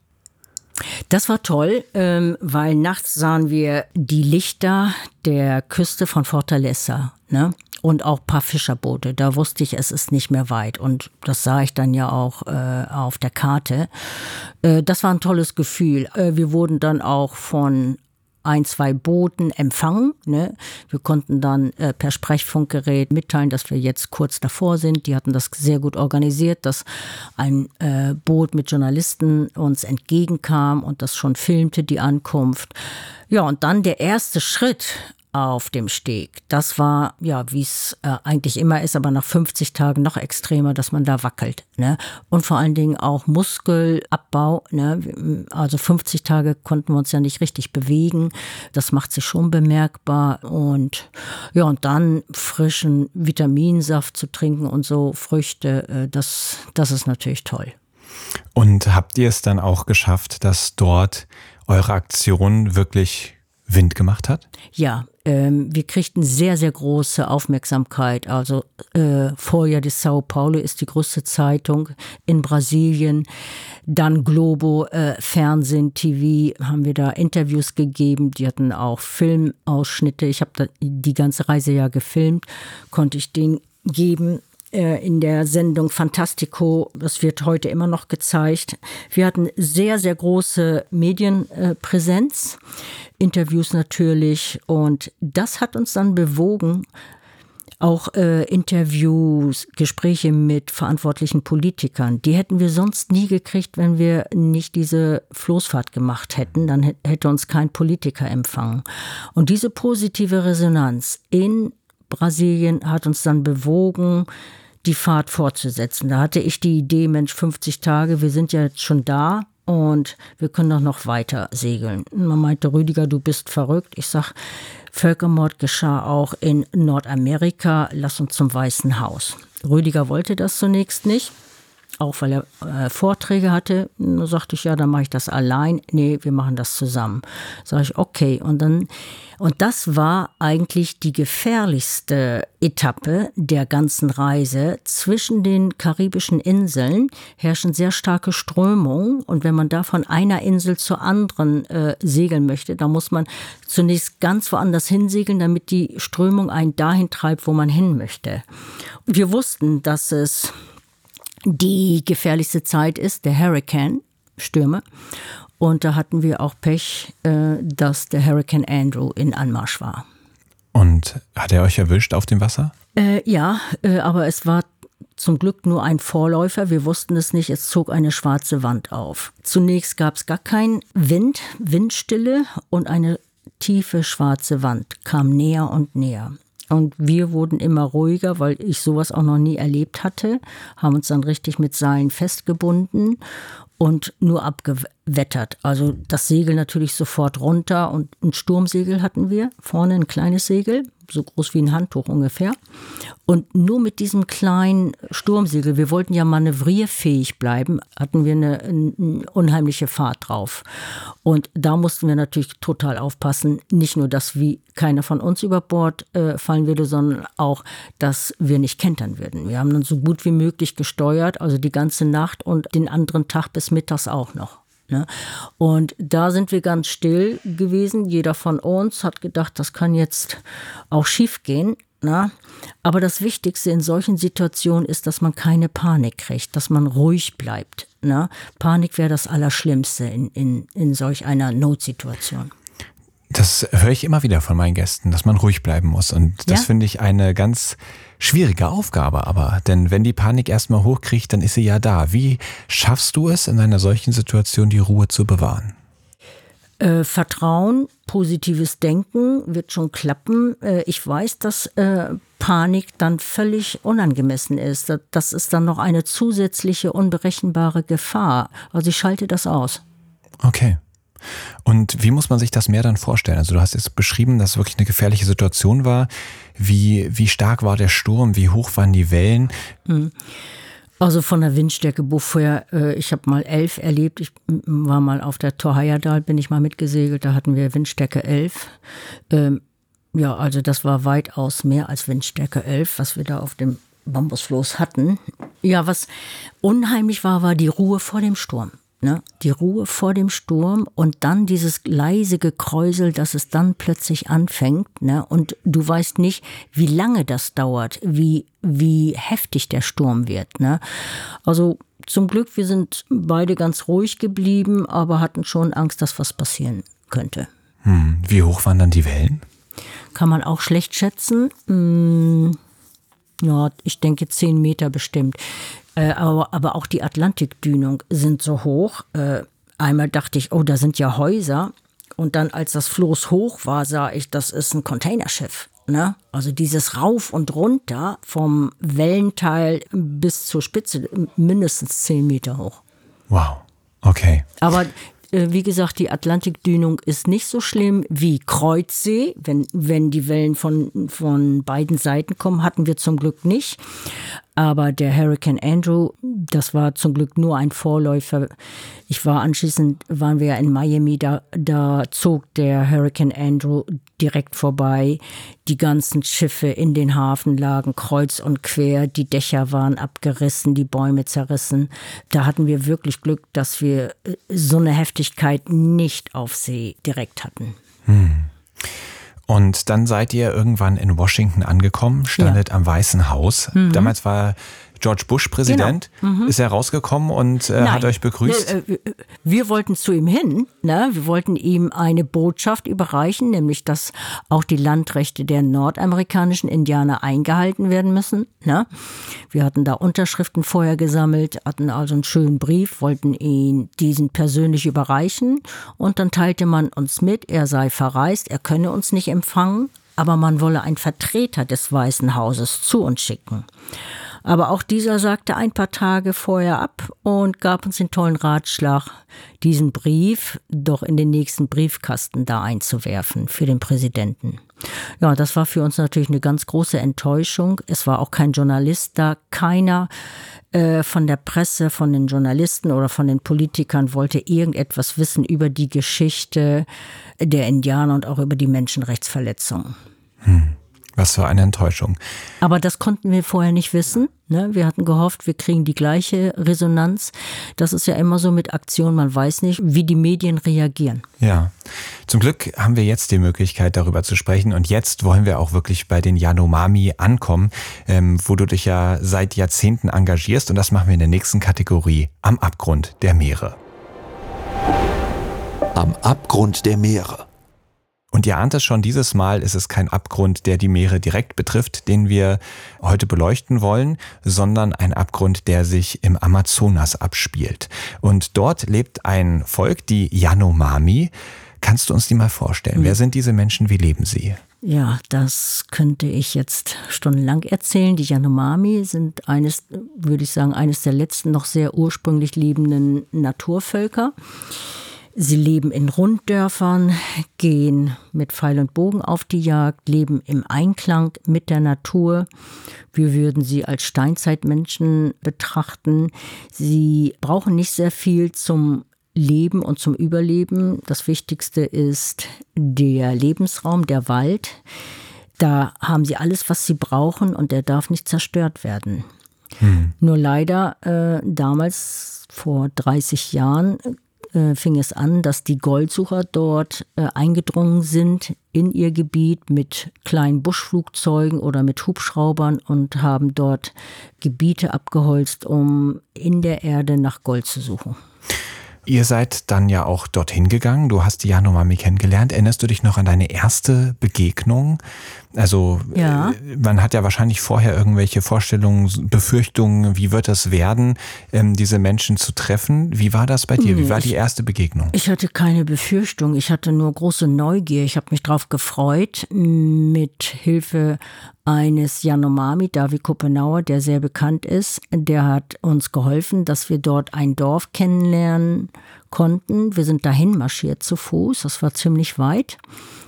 Das war toll, ähm, weil nachts sahen wir die Lichter der Küste von Fortaleza ne? und auch ein paar Fischerboote. Da wusste ich, es ist nicht mehr weit. Und das sah ich dann ja auch äh, auf der Karte. Äh, das war ein tolles Gefühl. Äh, wir wurden dann auch von ein, zwei Booten empfangen. Ne? Wir konnten dann äh, per Sprechfunkgerät mitteilen, dass wir jetzt kurz davor sind. Die hatten das sehr gut organisiert, dass ein äh, Boot mit Journalisten uns entgegenkam und das schon filmte, die Ankunft. Ja, und dann der erste Schritt auf dem Steg. Das war, ja, wie es äh, eigentlich immer ist, aber nach 50 Tagen noch extremer, dass man da wackelt. Ne? Und vor allen Dingen auch Muskelabbau. Ne? Also 50 Tage konnten wir uns ja nicht richtig bewegen. Das macht sich schon bemerkbar. Und ja, und dann frischen Vitaminsaft zu trinken und so Früchte, äh, das, das ist natürlich toll. Und habt ihr es dann auch geschafft, dass dort eure Aktion wirklich Wind gemacht hat? Ja, ähm, wir kriegten sehr, sehr große Aufmerksamkeit. Also äh, Folha de Sao Paulo ist die größte Zeitung in Brasilien. Dann Globo, äh, Fernsehen, TV, haben wir da Interviews gegeben. Die hatten auch Filmausschnitte. Ich habe die ganze Reise ja gefilmt, konnte ich den geben in der Sendung Fantastico, das wird heute immer noch gezeigt. Wir hatten sehr, sehr große Medienpräsenz, Interviews natürlich und das hat uns dann bewogen, auch äh, Interviews, Gespräche mit verantwortlichen Politikern. Die hätten wir sonst nie gekriegt, wenn wir nicht diese Floßfahrt gemacht hätten. Dann hätte uns kein Politiker empfangen. Und diese positive Resonanz in Brasilien hat uns dann bewogen, die Fahrt fortzusetzen. Da hatte ich die Idee, Mensch, 50 Tage, wir sind ja jetzt schon da und wir können doch noch weiter segeln. Man meinte, Rüdiger, du bist verrückt. Ich sag, Völkermord geschah auch in Nordamerika, lass uns zum Weißen Haus. Rüdiger wollte das zunächst nicht auch weil er äh, Vorträge hatte. Sagte ich, ja, dann mache ich das allein. Nee, wir machen das zusammen. Sag ich, okay. Und dann, und das war eigentlich die gefährlichste Etappe der ganzen Reise. Zwischen den karibischen Inseln herrschen sehr starke Strömungen. Und wenn man da von einer Insel zur anderen äh, segeln möchte, dann muss man zunächst ganz woanders hinsegeln, damit die Strömung einen dahin treibt, wo man hin möchte. Wir wussten, dass es die gefährlichste Zeit ist, der Hurricane, Stürme. Und da hatten wir auch Pech, äh, dass der Hurricane Andrew in Anmarsch war. Und hat er euch erwischt auf dem Wasser? Äh, ja, äh, aber es war zum Glück nur ein Vorläufer. Wir wussten es nicht. Es zog eine schwarze Wand auf. Zunächst gab es gar keinen Wind, Windstille und eine tiefe schwarze Wand kam näher und näher. Und wir wurden immer ruhiger, weil ich sowas auch noch nie erlebt hatte, haben uns dann richtig mit Seilen festgebunden und nur abgewettert. Also das Segel natürlich sofort runter und ein Sturmsegel hatten wir, vorne ein kleines Segel so groß wie ein Handtuch ungefähr. Und nur mit diesem kleinen Sturmsegel, wir wollten ja manövrierfähig bleiben, hatten wir eine, eine, unheimliche Fahrt drauf. Und da mussten wir natürlich total aufpassen, nicht nur, dass wie keiner von uns über Bord äh, fallen würde, sondern auch, dass wir nicht kentern würden. Wir haben dann so gut wie möglich gesteuert, also die ganze Nacht und den anderen Tag bis mittags auch noch. Ne? Und da sind wir ganz still gewesen. Jeder von uns hat gedacht, das kann jetzt auch schief gehen. Ne? Aber das Wichtigste in solchen Situationen ist, dass man keine Panik kriegt, dass man ruhig bleibt. Ne? Panik wäre das Allerschlimmste in, in, in solch einer Notsituation. Das höre ich immer wieder von meinen Gästen, dass man ruhig bleiben muss. Und das ja? finde ich eine ganz schwierige Aufgabe aber. Denn wenn die Panik erstmal hochkriegt, dann ist sie ja da. Wie schaffst du es in einer solchen Situation, die Ruhe zu bewahren? Äh, Vertrauen, positives Denken wird schon klappen. Äh, ich weiß, dass äh, Panik dann völlig unangemessen ist. Das ist dann noch eine zusätzliche unberechenbare Gefahr. Also ich schalte das aus. Okay. Und wie muss man sich das mehr dann vorstellen? Also du hast jetzt beschrieben, dass es wirklich eine gefährliche Situation war. Wie, wie stark war der Sturm? Wie hoch waren die Wellen? Hm. Also von der Windstärke Buffeuer, äh, ich habe mal elf erlebt. Ich war mal auf der Torheierdal, bin ich mal mitgesegelt. Da hatten wir Windstärke elf. Ähm, ja, also das war weitaus mehr als Windstärke elf, was wir da auf dem Bambusfloß hatten. Ja, was unheimlich war, war die Ruhe vor dem Sturm. Ne? Die Ruhe vor dem Sturm und dann dieses leise Gekräusel, dass es dann plötzlich anfängt. Ne? Und du weißt nicht, wie lange das dauert, wie, wie heftig der Sturm wird. Ne? Also zum Glück, wir sind beide ganz ruhig geblieben, aber hatten schon Angst, dass was passieren könnte. Hm. Wie hoch waren dann die Wellen? Kann man auch schlecht schätzen. Hm, ja, ich denke zehn Meter bestimmt. Äh, aber, aber auch die Atlantikdünung sind so hoch. Äh, einmal dachte ich, oh, da sind ja Häuser. Und dann, als das Floß hoch war, sah ich, das ist ein Containerschiff. Ne? Also dieses Rauf und Runter vom Wellenteil bis zur Spitze mindestens zehn Meter hoch. Wow, okay. Aber äh, wie gesagt, die Atlantikdünung ist nicht so schlimm wie Kreuzsee. Wenn, wenn die Wellen von, von beiden Seiten kommen, hatten wir zum Glück nicht. Aber der Hurricane Andrew, das war zum Glück nur ein Vorläufer. Ich war anschließend, waren wir in Miami, da, da zog der Hurricane Andrew direkt vorbei. Die ganzen Schiffe in den Hafen lagen kreuz und quer, die Dächer waren abgerissen, die Bäume zerrissen. Da hatten wir wirklich Glück, dass wir äh, so eine Heftigkeit nicht auf See direkt hatten. Hm. Und dann seid ihr irgendwann in Washington angekommen, standet ja. am Weißen Haus. Mhm. Damals war George Bush Präsident. Genau. Mhm. Ist er rausgekommen und äh, hat euch begrüßt? Äh, wir wollten zu ihm hin. Ne? Wir wollten ihm eine Botschaft überreichen, nämlich dass auch die Landrechte der nordamerikanischen Indianer eingehalten werden müssen. Ne? Wir hatten da Unterschriften vorher gesammelt, hatten also einen schönen Brief, wollten ihn diesen persönlich überreichen und dann teilte man uns mit, er sei verreist, er könne uns nicht empfangen, aber man wolle einen Vertreter des Weißen Hauses zu uns schicken. Aber auch dieser sagte ein paar Tage vorher ab und gab uns den tollen Ratschlag, diesen Brief doch in den nächsten Briefkasten da einzuwerfen für den Präsidenten. Ja, das war für uns natürlich eine ganz große Enttäuschung. Es war auch kein Journalist da, keiner äh, von der Presse, von den Journalisten oder von den Politikern wollte irgendetwas wissen über die Geschichte der Indianer und auch über die Menschenrechtsverletzungen. Was für eine Enttäuschung. Aber das konnten wir vorher nicht wissen. Ne? Wir hatten gehofft, wir kriegen die gleiche Resonanz. Das ist ja immer so mit Aktionen, man weiß nicht, wie die Medien reagieren. Ja, zum Glück haben wir jetzt die Möglichkeit, darüber zu sprechen. Und jetzt wollen wir auch wirklich bei den Yanomami ankommen, ähm, wo du dich ja seit Jahrzehnten engagierst. Und das machen wir in der nächsten Kategorie, am Abgrund der Meere. Am Abgrund der Meere. Und ihr ahnt es schon, dieses Mal ist es kein Abgrund, der die Meere direkt betrifft, den wir heute beleuchten wollen, sondern ein Abgrund, der sich im Amazonas abspielt. Und dort lebt ein Volk, die Yanomami. Kannst du uns die mal vorstellen? Mhm. Wer sind diese Menschen? Wie leben sie? Ja, das könnte ich jetzt stundenlang erzählen. Die Yanomami sind eines, würde ich sagen, eines der letzten noch sehr ursprünglich lebenden Naturvölker. Sie leben in Runddörfern, gehen mit Pfeil und Bogen auf die Jagd, leben im Einklang mit der Natur. Wir würden sie als Steinzeitmenschen betrachten. Sie brauchen nicht sehr viel zum Leben und zum Überleben. Das Wichtigste ist der Lebensraum, der Wald. Da haben sie alles, was sie brauchen und der darf nicht zerstört werden. Hm. Nur leider äh, damals vor 30 Jahren äh, fing es an, dass die Goldsucher dort äh, eingedrungen sind in ihr Gebiet mit kleinen Buschflugzeugen oder mit Hubschraubern und haben dort Gebiete abgeholzt, um in der Erde nach Gold zu suchen. Ihr seid dann ja auch dorthin gegangen. Du hast die Yanomami kennengelernt. Erinnerst du dich noch an deine erste Begegnung? Also ja. Äh, man hat ja wahrscheinlich vorher irgendwelche Vorstellungen, Befürchtungen, wie wird das werden, ähm, diese Menschen zu treffen. Wie war das bei dir? Wie war die erste Begegnung? Ich hatte keine Befürchtung. Ich hatte nur große Neugier. Ich habe mich darauf gefreut, mit Hilfe eines Yanomami, David Kopenauer, der sehr bekannt ist. Der hat uns geholfen, dass wir dort ein Dorf kennenlernen konnten. Wir sind dahin marschiert zu Fuß. Das war ziemlich weit.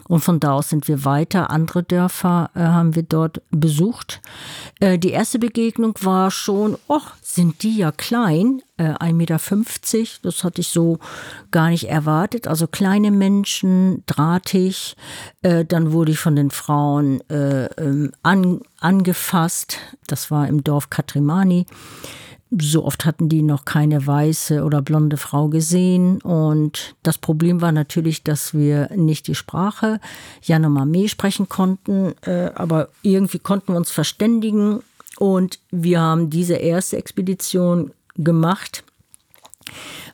Und von da aus sind wir weiter. Andere Dörfer äh, haben wir dort besucht. Äh, die erste Begegnung war schon, oh, sind die ja klein, äh, 1,50 Meter. Das hatte ich so gar nicht erwartet. Also kleine Menschen, drahtig. Äh, dann wurde ich von den Frauen äh, ähm, an, angefasst. Das war im Dorf Katrimani so oft hatten die noch keine weiße oder blonde Frau gesehen. Und das Problem war natürlich, dass wir nicht die Sprache Yanomami sprechen konnten, äh, aber irgendwie konnten wir uns verständigen. Und wir haben diese erste Expedition gemacht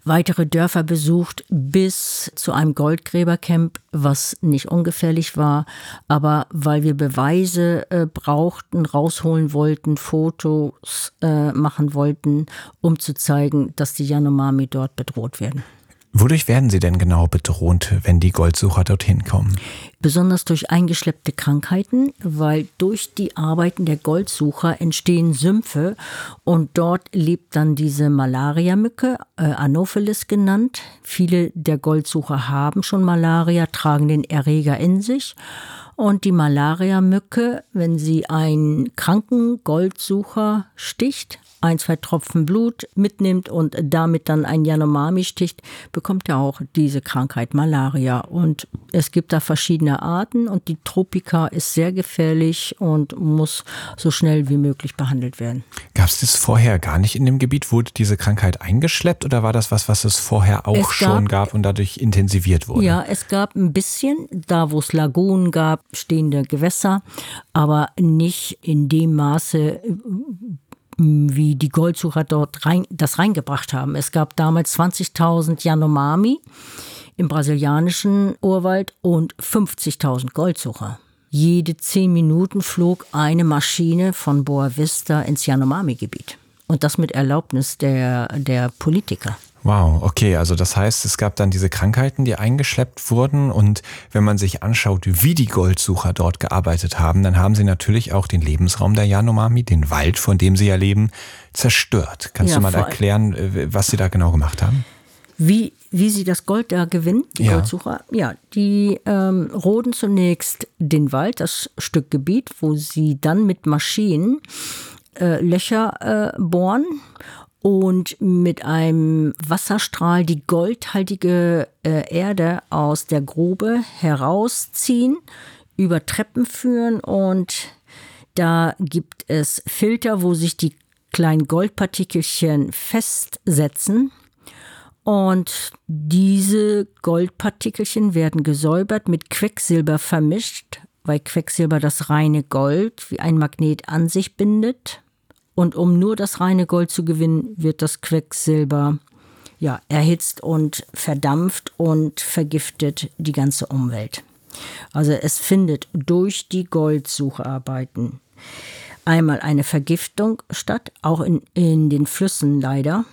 weitere Dörfer besucht bis zu einem Goldgräbercamp, was nicht ungefährlich war, aber weil wir Beweise äh, brauchten, rausholen wollten, Fotos äh, machen wollten, um zu zeigen, dass die Yanomami dort bedroht werden. Wodurch werden sie denn genau bedroht, wenn die Goldsucher dorthin kommen? Besonders durch eingeschleppte Krankheiten, weil durch die Arbeiten der Goldsucher entstehen Sümpfe und dort lebt dann diese Malariamücke, äh, Anopheles genannt. Viele der Goldsucher haben schon Malaria, tragen den Erreger in sich. Und die Malariamücke, wenn sie einen kranken Goldsucher sticht, ein, zwei Tropfen Blut mitnimmt und damit dann ein Yanomami sticht, bekommt er auch diese Krankheit Malaria. Und es gibt da verschiedene Arten und die Tropika ist sehr gefährlich und muss so schnell wie möglich behandelt werden. Gab es das vorher gar nicht in dem Gebiet? Wurde diese Krankheit eingeschleppt oder war das was, was es vorher auch es schon gab und dadurch intensiviert wurde? Ja, es gab ein bisschen, da wo es Lagunen gab, stehende Gewässer, aber nicht in dem Maße, wie die Goldsucher dort rein, das reingebracht haben. Es gab damals 20.000 Yanomami im brasilianischen Urwald und 50.000 Goldsucher. Jede zehn Minuten flog eine Maschine von Boa Vista ins Yanomami-Gebiet. Und das mit Erlaubnis der, der Politiker. Wow, okay, also das heißt, es gab dann diese Krankheiten, die eingeschleppt wurden und wenn man sich anschaut, wie die Goldsucher dort gearbeitet haben, dann haben sie natürlich auch den Lebensraum der Yanomami, den Wald, von dem sie ja leben, zerstört. Kannst ja, du mal erklären, äh, was sie da genau gemacht haben? Wie, wie sie das Gold da gewinnen, die ja. Goldsucher? Ja, die ähm, roden zunächst den Wald, das Stück Gebiet, wo sie dann mit Maschinen äh, Löcher äh, bohren und mit einem Wasserstrahl die goldhaltige äh, Erde aus der Grube herausziehen, über Treppen führen und da gibt es Filter, wo sich die kleinen Goldpartikelchen festsetzen. Und diese Goldpartikelchen werden gesäubert, mit Quecksilber vermischt, weil Quecksilber das reine Gold wie ein Magnet an sich bindet. Und um nur das reine Gold zu gewinnen, wird das Quecksilber ja, erhitzt und verdampft und vergiftet die ganze Umwelt. Also es findet durch die Goldsucharbeiten einmal eine Vergiftung statt, auch in, in den Flüssen leider.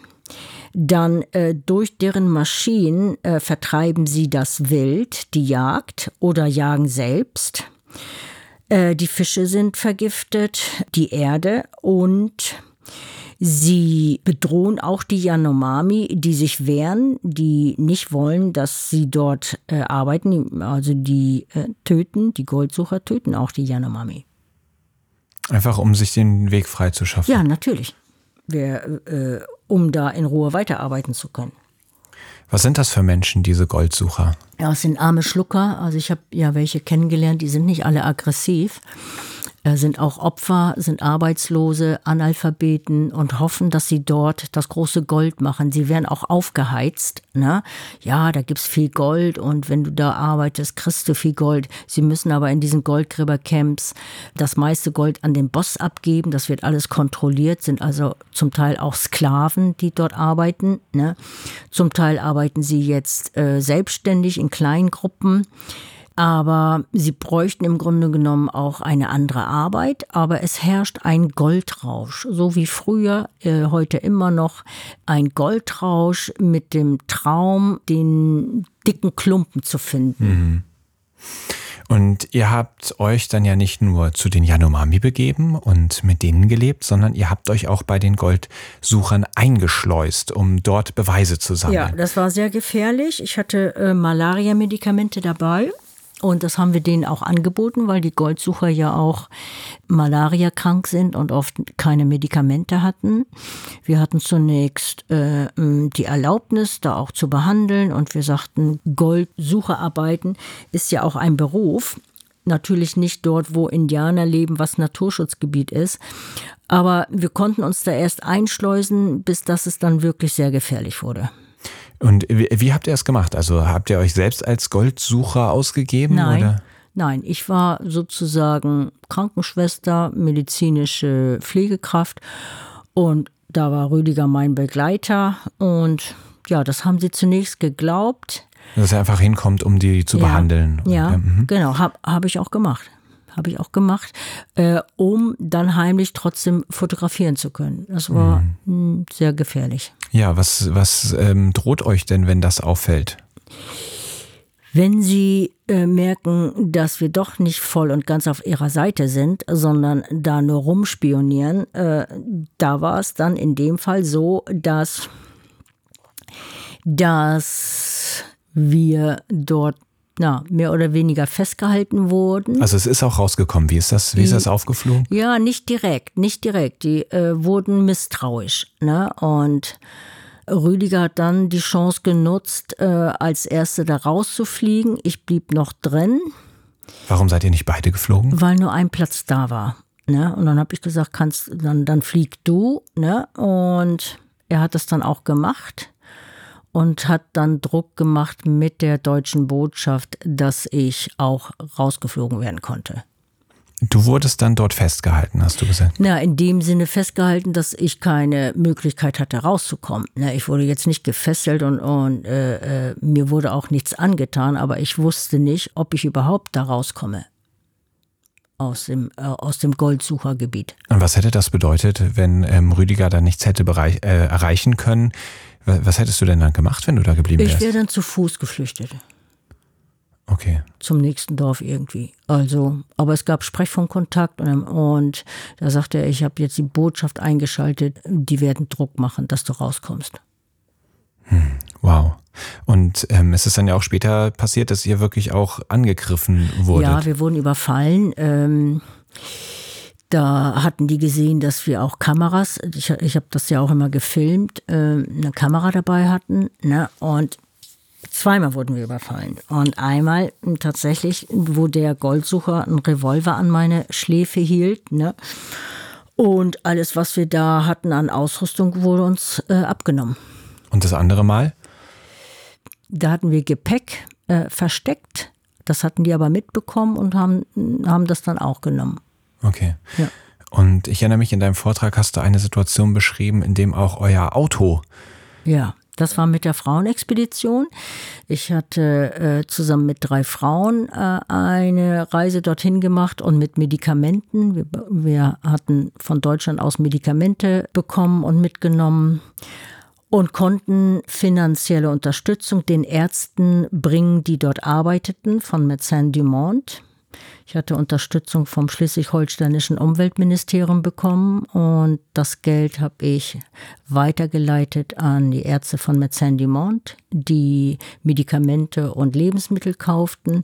Dann äh, durch deren Maschinen äh, vertreiben sie das Wild, die Jagd oder jagen selbst. Äh, die Fische sind vergiftet, die Erde und Sie bedrohen auch die Yanomami, die sich wehren, die nicht wollen, dass sie dort äh, arbeiten. Also die äh, töten, die Goldsucher töten auch die Yanomami. Einfach um sich den Weg frei zu schaffen. Ja, natürlich. Wir, äh, um da in Ruhe weiterarbeiten zu können. Was sind das für Menschen, diese Goldsucher? Ja, es sind arme Schlucker. Also ich habe ja welche kennengelernt, die sind nicht alle aggressiv. Sind auch Opfer, sind Arbeitslose, Analphabeten und hoffen, dass sie dort das große Gold machen. Sie werden auch aufgeheizt. Ne? Ja, da gibt's viel Gold und wenn du da arbeitest, kriegst du viel Gold. Sie müssen aber in diesen Goldgräbercamps das meiste Gold an den Boss abgeben. Das wird alles kontrolliert, sind also zum Teil auch Sklaven, die dort arbeiten. Ne? Zum Teil arbeiten sie jetzt äh, selbstständig in kleinen Gruppen. Aber sie bräuchten im Grunde genommen auch eine andere Arbeit. Aber es herrscht ein Goldrausch, so wie früher, äh, heute immer noch ein Goldrausch mit dem Traum, den dicken Klumpen zu finden. Mhm. Und ihr habt euch dann ja nicht nur zu den Yanomami begeben und mit denen gelebt, sondern ihr habt euch auch bei den Goldsuchern eingeschleust, um dort Beweise zu sammeln. Ja, das war sehr gefährlich. Ich hatte äh, Malaria-Medikamente dabei und das haben wir denen auch angeboten, weil die Goldsucher ja auch malariakrank sind und oft keine Medikamente hatten. Wir hatten zunächst äh, die Erlaubnis, da auch zu behandeln. Und wir sagten, Goldsucherarbeiten ist ja auch ein Beruf. Natürlich nicht dort, wo Indianer leben, was Naturschutzgebiet ist. Aber wir konnten uns da erst einschleusen, bis das es dann wirklich sehr gefährlich wurde. Und wie, habt ihr es gemacht? Also habt ihr euch selbst als Goldsucher ausgegeben? Nein. Oder? Nein, ich war sozusagen Krankenschwester, medizinische Pflegekraft Und da war Rüdiger mein Begleiter und ja, das haben sie zunächst geglaubt. Dass er einfach hinkommt, um die zu ja, behandeln. Ja, mhm. genau, habe hab ich auch gemacht. Habe ich auch gemacht, äh, um dann heimlich trotzdem fotografieren zu können. Das war mhm. sehr gefährlich. Ja, was, was ähm, droht euch denn, wenn das auffällt? Wenn Sie äh, merken, dass wir doch nicht voll und ganz auf Ihrer Seite sind, sondern da nur rumspionieren, äh, da war es dann in dem Fall so, dass, dass wir dort na, mehr oder weniger festgehalten wurden. Also es ist auch rausgekommen. Wie ist das, wie ist das aufgeflogen? Ja, nicht direkt, nicht direkt. Die äh, wurden misstrauisch. Ne? Und Rüdiger hat dann die Chance genutzt, äh, als Erste da rauszufliegen. Ich blieb noch drin. Warum seid ihr nicht beide geflogen? Weil nur ein Platz da war. Ne? Und dann habe ich gesagt, kannst, dann, dann flieg du. Ne? Und er hat das dann auch gemacht und hat dann Druck gemacht mit der deutschen Botschaft, dass ich auch rausgeflogen werden konnte. Du wurdest dann dort festgehalten, hast du gesagt? Na, in dem Sinne festgehalten, dass ich keine Möglichkeit hatte, rauszukommen. Na, ich wurde jetzt nicht gefesselt und, und äh, äh, mir wurde auch nichts angetan, aber ich wusste nicht, ob ich überhaupt da rauskomme. Aus dem, äh, aus dem Goldsuchergebiet. Und was hätte das bedeutet, wenn ähm, Rüdiger da nichts hätte äh, erreichen können? Was hättest du denn dann gemacht, wenn du da geblieben wärst? Ich wäre dann zu Fuß geflüchtet. Okay. Zum nächsten Dorf irgendwie. Also, aber es gab Sprechfunkkontakt und, und da sagte er, ich habe jetzt die Botschaft eingeschaltet, die werden Druck machen, dass du rauskommst. Hm, wow. Und ähm, es ist dann ja auch später passiert, dass ihr wirklich auch angegriffen wurdet. Ja, wir wurden überfallen. Ähm, da hatten die gesehen, dass wir auch Kameras, ich, ich habe das ja auch immer gefilmt, äh, eine Kamera dabei hatten. Ne? Und Zweimal wurden wir überfallen. Und einmal tatsächlich, wo der Goldsucher einen Revolver an meine Schläfe hielt. Ne? Und alles, was wir da hatten an Ausrüstung, wurde uns äh, abgenommen. Und das andere Mal? Da hatten wir Gepäck äh, versteckt. Das hatten die aber mitbekommen und haben, haben das dann auch genommen. Okay. Ja. Und ich erinnere mich, in deinem Vortrag hast du eine Situation beschrieben, in dem auch euer Auto ja. Das war mit der Frauenexpedition. Ich hatte äh, zusammen mit drei Frauen äh, eine Reise dorthin gemacht und mit Medikamenten. Wir, wir hatten von Deutschland aus Medikamente bekommen und mitgenommen und konnten finanzielle Unterstützung den Ärzten bringen, die dort arbeiteten, von Médecins du Monde. Ich hatte Unterstützung vom schleswig-holsteinischen Umweltministerium bekommen und das Geld habe ich weitergeleitet an die Ärzte von Médecins du Monde, die Medikamente und Lebensmittel kauften.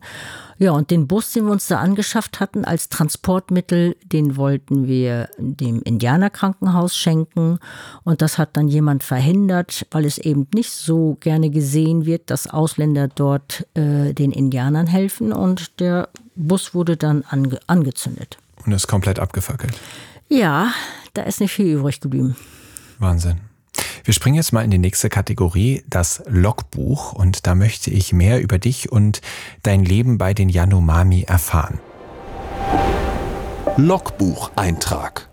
Ja, und den Bus, den wir uns da angeschafft hatten als Transportmittel, den wollten wir dem Indianerkrankenhaus schenken und das hat dann jemand verhindert, weil es eben nicht so gerne gesehen wird, dass Ausländer dort äh, den Indianern helfen und der Bus wurde dann ange angezündet. Und ist komplett abgefackelt. Ja, da ist nicht viel übrig geblieben. Wahnsinn. Wir springen jetzt mal in die nächste Kategorie, das Logbuch. Und da möchte ich mehr über dich und dein Leben bei den Yanomami erfahren. Logbucheintrag.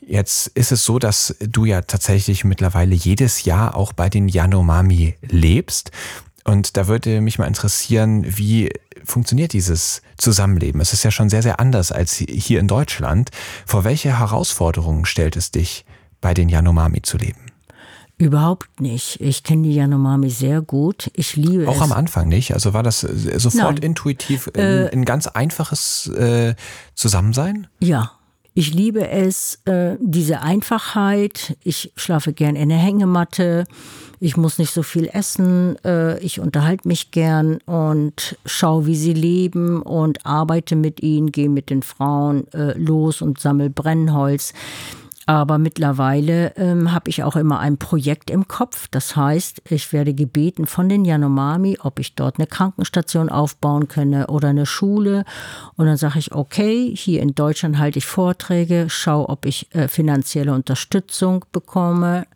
Jetzt ist es so, dass du ja tatsächlich mittlerweile jedes Jahr auch bei den Yanomami lebst. Und da würde mich mal interessieren, wie funktioniert dieses Zusammenleben? Es ist ja schon sehr, sehr anders als hier in Deutschland. Vor welche Herausforderungen stellt es dich, bei den Yanomami zu leben? Überhaupt nicht. Ich kenne die Yanomami sehr gut. Ich liebe Auch es. am Anfang nicht? Also war das sofort Nein. intuitiv ein, äh, ein, ganz einfaches äh, Zusammensein? Ja, ich liebe es, äh, diese Einfachheit. Ich schlafe gern in der Hängematte. Ich muss nicht so viel essen. Äh, ich unterhalte mich gern und schaue, wie sie leben und arbeite mit ihnen, gehe mit den Frauen äh, los und sammle Brennholz. Aber mittlerweile ähm, habe ich auch immer ein Projekt im Kopf. Das heißt, ich werde gebeten von den Yanomami, ob ich dort eine Krankenstation aufbauen könne oder eine Schule. Und dann sage ich, okay, hier in Deutschland halte ich Vorträge, schaue, ob ich äh, finanzielle Unterstützung bekomme.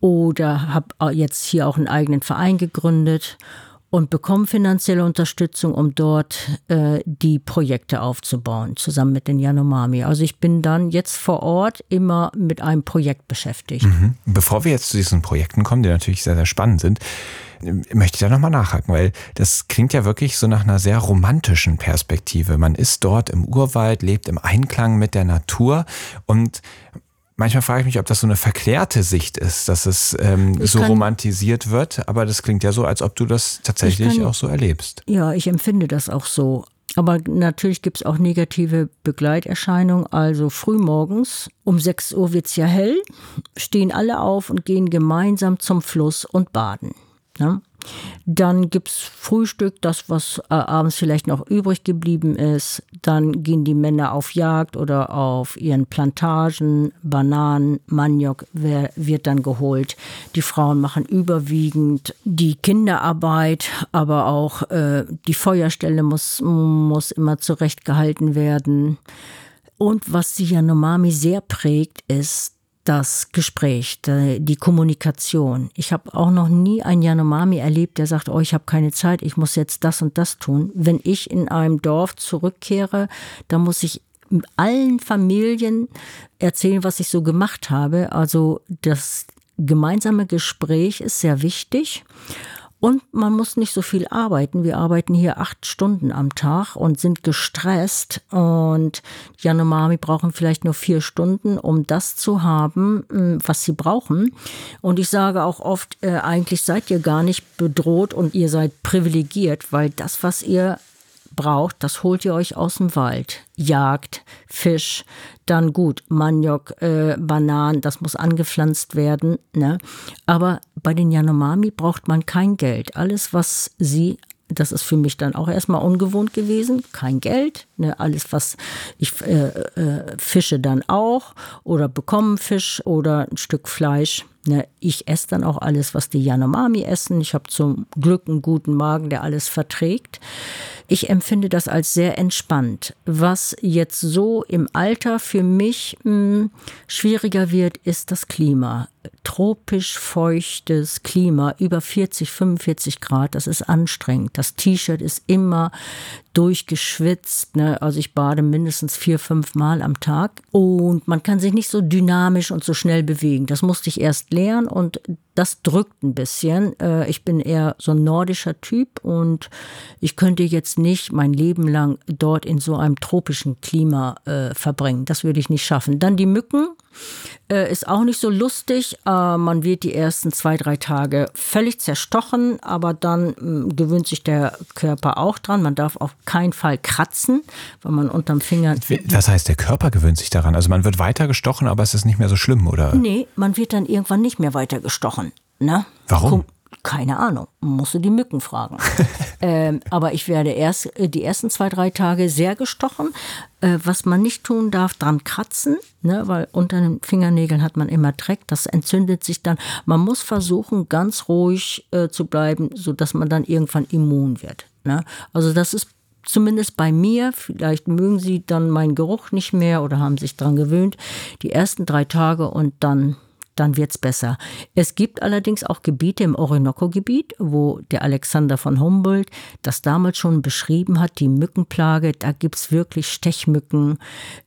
Oder habe jetzt hier auch einen eigenen Verein gegründet. Und bekommen finanzielle Unterstützung, um dort äh, die Projekte aufzubauen, zusammen mit den Yanomami. Also ich bin dann jetzt vor Ort immer mit einem Projekt beschäftigt. Mhm. Bevor wir jetzt zu diesen Projekten kommen, die natürlich sehr, sehr spannend sind, möchte ich da nochmal nachhaken, weil das klingt ja wirklich so nach einer sehr romantischen Perspektive. Man ist dort im Urwald, lebt im Einklang mit der Natur und Manchmal frage ich mich, ob das so eine verklärte Sicht ist, dass es ähm, so kann, romantisiert wird, aber das klingt ja so, als ob du das tatsächlich kann, auch so erlebst. Ja, ich empfinde das auch so. Aber natürlich gibt es auch negative Begleiterscheinungen. Also frühmorgens um 6 Uhr wird es ja hell, stehen alle auf und gehen gemeinsam zum Fluss und baden. Ne? Dann gibt es Frühstück, das, was äh, abends vielleicht noch übrig geblieben ist. Dann gehen die Männer auf Jagd oder auf ihren Plantagen. Bananen, Maniok wer, wird dann geholt. Die Frauen machen überwiegend die Kinderarbeit, aber auch äh, die Feuerstelle muss, muss immer zurechtgehalten werden. Und was die Yanomami sehr prägt, ist, das Gespräch, die Kommunikation. Ich habe auch noch nie einen Yanomami erlebt, der sagt, oh, ich habe keine Zeit, ich muss jetzt das und das tun. Wenn ich in einem Dorf zurückkehre, dann muss ich allen Familien erzählen, was ich so gemacht habe. Also das gemeinsame Gespräch ist sehr wichtig. Und man muss nicht so viel arbeiten. Wir arbeiten hier acht Stunden am Tag und sind gestresst. Und Yanomami brauchen vielleicht nur vier Stunden, um das zu haben, hm, was sie brauchen. Und ich sage auch oft, äh, eigentlich seid ihr gar nicht bedroht und ihr seid privilegiert, weil das, was ihr braucht, das holt ihr euch aus dem Wald. Jagd, Fisch, dann gut, Maniok, äh, Bananen, das muss angepflanzt werden. Ne? Aber bei den Yanomami braucht man kein Geld. Alles, was sie das ist für mich dann auch erstmal ungewohnt gewesen. Kein Geld, ne, alles was ich äh, äh, fische dann auch oder bekomme Fisch oder ein Stück Fleisch. Ne, ich esse dann auch alles, was die Yanomami essen. Ich habe zum Glück einen guten Magen, der alles verträgt. Ich empfinde das als sehr entspannt. Was jetzt so im Alter für mich mh, hm, schwieriger wird, ist das Klima. Tropisch feuchtes Klima, über 40, 45 Grad, das ist anstrengend. Das T-Shirt ist immer durchgeschwitzt. Ne? Also ich bade mindestens vier, fünf Mal am Tag. Und man kann sich nicht so dynamisch und so schnell bewegen. Das musste ich erst lernen und das drückt ein bisschen. Äh, ich bin eher so ein nordischer Typ und ich könnte jetzt nicht mein Leben lang dort in so einem tropischen Klima äh, verbringen. Das würde ich nicht schaffen. Dann die Mücken. Äh, ist auch nicht so lustig. Man wird die ersten zwei, drei Tage völlig zerstochen, aber dann äh, gewöhnt sich der Körper auch dran. Man darf auf keinen Fall kratzen, weil man unterm Finger. Das heißt, der Körper gewöhnt sich daran. Also man wird weiter gestochen, aber es ist nicht mehr so schlimm, oder? Nee, man wird dann irgendwann nicht mehr weiter gestochen. Ne? Warum? Keine Ahnung, musst du die Mücken fragen. ähm, aber ich werde erst äh, die ersten zwei, drei Tage sehr gestochen. Äh, was man nicht tun darf, dran kratzen, ne, weil unter den Fingernägeln hat man immer Dreck, das entzündet sich dann. Man muss versuchen, ganz ruhig äh, zu bleiben, sodass man dann irgendwann immun wird. Ne? Also das ist zumindest bei mir, vielleicht mögen sie dann meinen Geruch nicht mehr oder haben sich daran gewöhnt, die ersten drei Tage und dann dann wird es besser. Es gibt allerdings auch Gebiete im Orinoco-Gebiet, wo der Alexander von Humboldt das damals schon beschrieben hat, die Mückenplage. Da gibt es wirklich Stechmücken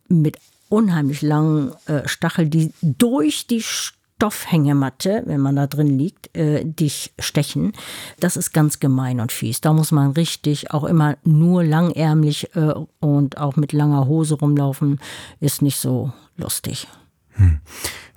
mit unheimlich langen äh, Stacheln, die durch die Stoffhängematte, wenn man da drin liegt, äh, dich stechen. Das ist ganz gemein und fies. Da muss man richtig auch immer nur langärmlich äh, und auch mit langer Hose rumlaufen. Ist nicht so lustig. Hm.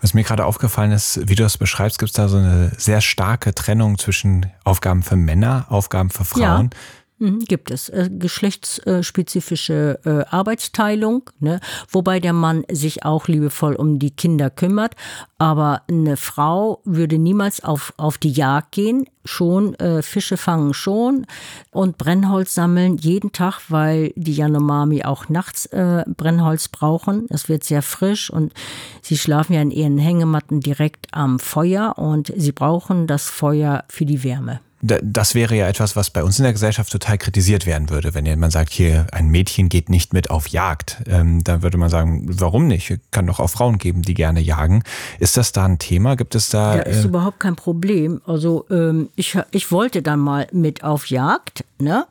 Was mir gerade aufgefallen ist, wie du das beschreibst, gibt es da so eine sehr starke Trennung zwischen Aufgaben für Männer, Aufgaben für Frauen. Ja. Mhm, gibt es äh, geschlechtsspezifische äh, Arbeitsteilung, ne? wobei der Mann sich auch liebevoll um die Kinder kümmert. Aber eine Frau würde niemals auf, auf die Jagd gehen, schon äh, Fische fangen schon und Brennholz sammeln jeden Tag, weil die Yanomami auch nachts äh, Brennholz brauchen. Es wird sehr frisch und sie schlafen ja in ihren Hängematten direkt am Feuer und sie brauchen das Feuer für die Wärme. Das wäre ja etwas, was bei uns in der Gesellschaft total kritisiert werden würde, wenn jemand sagt, hier ein Mädchen geht nicht mit auf Jagd. Ähm, dann würde man sagen, warum nicht? Kann doch auch Frauen geben, die gerne jagen. Ist das da ein Thema? Gibt es da? Ja, ist äh, überhaupt kein Problem. Also ähm, ich, ich wollte dann mal mit auf Jagd, ne?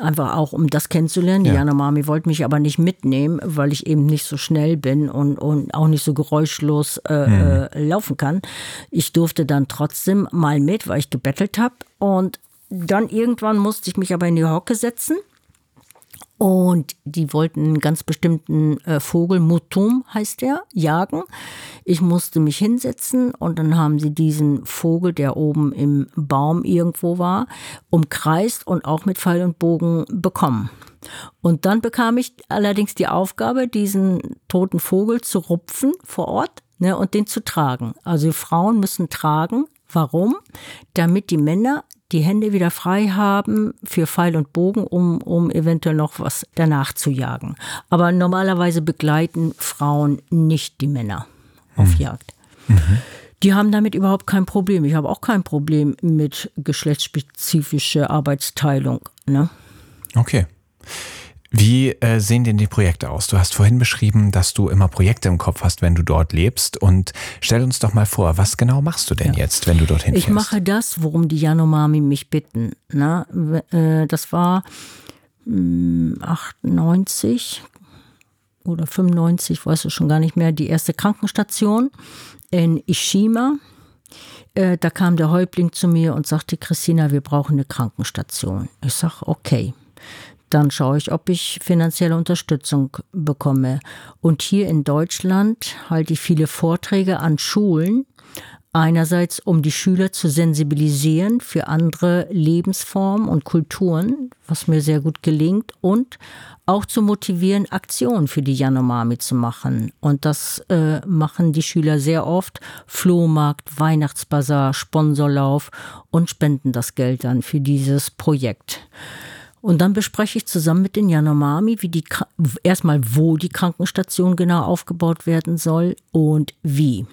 Einfach auch, um das kennenzulernen. Ja. Die Jana Mami wollte mich aber nicht mitnehmen, weil ich eben nicht so schnell bin und, und auch nicht so geräuschlos äh, hm. äh, laufen kann. Ich durfte dann trotzdem mal mit, weil ich gebettelt habe. Und dann irgendwann musste ich mich aber in die Hocke setzen. Und die wollten einen ganz bestimmten äh, Vogel, Mutum heißt der, jagen. Ich musste mich hinsetzen und dann haben sie diesen Vogel, der oben im Baum irgendwo war, umkreist und auch mit Pfeil und Bogen bekommen. Und dann bekam ich allerdings die Aufgabe, diesen toten Vogel zu rupfen vor Ort ne, und den zu tragen. Also Frauen müssen tragen. Warum? Damit die Männer die Hände wieder frei haben für Pfeil und Bogen, um, um eventuell noch was danach zu jagen. Aber normalerweise begleiten Frauen nicht die Männer auf mhm. Jagd. Mhm. Die haben damit überhaupt kein Problem. Ich habe auch kein Problem mit geschlechtsspezifischer Arbeitsteilung. Ne? Okay. Wie äh, sehen denn die Projekte aus? Du hast vorhin beschrieben, dass du immer Projekte im Kopf hast, wenn du dort lebst. Und stell uns doch mal vor, was genau machst du denn ja. jetzt, wenn du dorthin ich fährst? Ich mache das, worum die Janomami mich bitten. Na, äh, das war mh, hm, 98 oder 95, weißt du schon gar nicht mehr, die erste Krankenstation in Ishima. Äh, da kam der Häuptling zu mir und sagte, Christina, wir brauchen eine Krankenstation. Ich sage, okay dann schaue ich, ob ich finanzielle Unterstützung bekomme. Und hier in Deutschland halte ich viele Vorträge an Schulen, einerseits um die Schüler zu sensibilisieren für andere Lebensformen und Kulturen, was mir sehr gut gelingt, und auch zu motivieren, Aktionen für die Yanomami zu machen. Und das äh, machen die Schüler sehr oft. Flohmarkt, Weihnachtsbazar, Sponsorlauf und spenden das Geld dann für dieses Projekt. Und dann bespreche ich zusammen mit den Yanomami, wie die erstmal wo die Krankenstation genau aufgebaut werden soll und wie.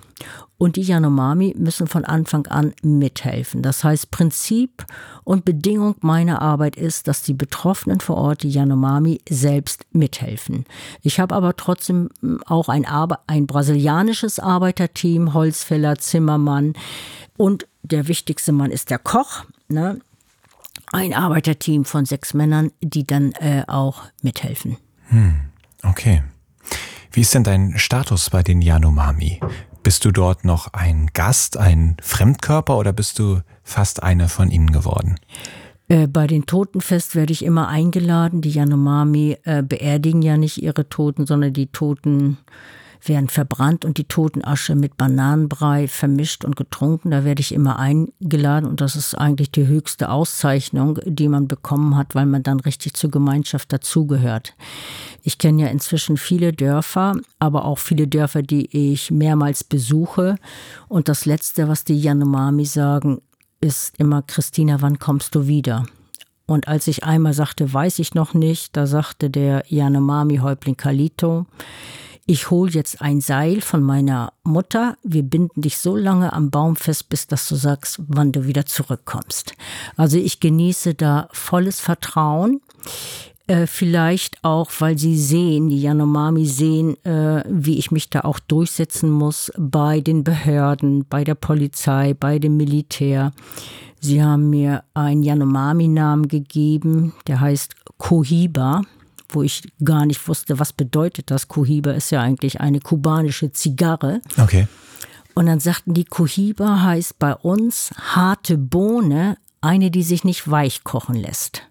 Und die Yanomami müssen von Anfang an mithelfen. Das heißt, Prinzip und Bedingung meiner Arbeit ist, dass die Betroffenen vor Ort, die Yanomami, selbst mithelfen. Ich habe aber trotzdem hm, auch ein, ein brasilianisches Arbeiterteam, Holzfäller, Zimmermann und der wichtigste Mann ist der Koch. Ne? Ein Arbeiterteam von sechs Männern, die dann äh, auch mithelfen. Hm, okay. Wie ist denn dein Status bei den Yanomami? Bist du dort noch ein Gast, ein Fremdkörper oder bist du fast eine von ihnen geworden? Äh, bei den Totenfest werde ich immer eingeladen. Die Yanomami äh, beerdigen ja nicht ihre Toten, sondern die Toten werden verbrannt und die Totenasche mit Bananenbrei vermischt und getrunken. Da werde ich immer eingeladen und das ist eigentlich die höchste Auszeichnung, die man bekommen hat, weil man dann richtig zur Gemeinschaft dazugehört. Ich kenne ja inzwischen viele Dörfer, aber auch viele Dörfer, die ich mehrmals besuche. Und das Letzte, was die Yanomami sagen, ist immer, Christina, wann kommst du wieder? Und als ich einmal sagte, weiß ich noch nicht, da sagte der Yanomami-Häuptling Kalito, ich hole jetzt ein Seil von meiner Mutter, wir binden dich so lange am Baum fest, bis dass du sagst, wann du wieder zurückkommst. Also ich genieße da volles Vertrauen. Äh, vielleicht auch, weil sie sehen, die Yanomami sehen, äh, wie ich mich da auch durchsetzen muss bei den Behörden, bei der Polizei, bei dem Militär. Sie haben mir einen Yanomami-Namen gegeben, der heißt Kohiba wo ich gar nicht wusste, was bedeutet das. Cohiba ist ja eigentlich eine kubanische Zigarre. Okay. Und dann sagten die, Cohiba heißt bei uns harte Bohne, eine, die sich nicht weich kochen lässt.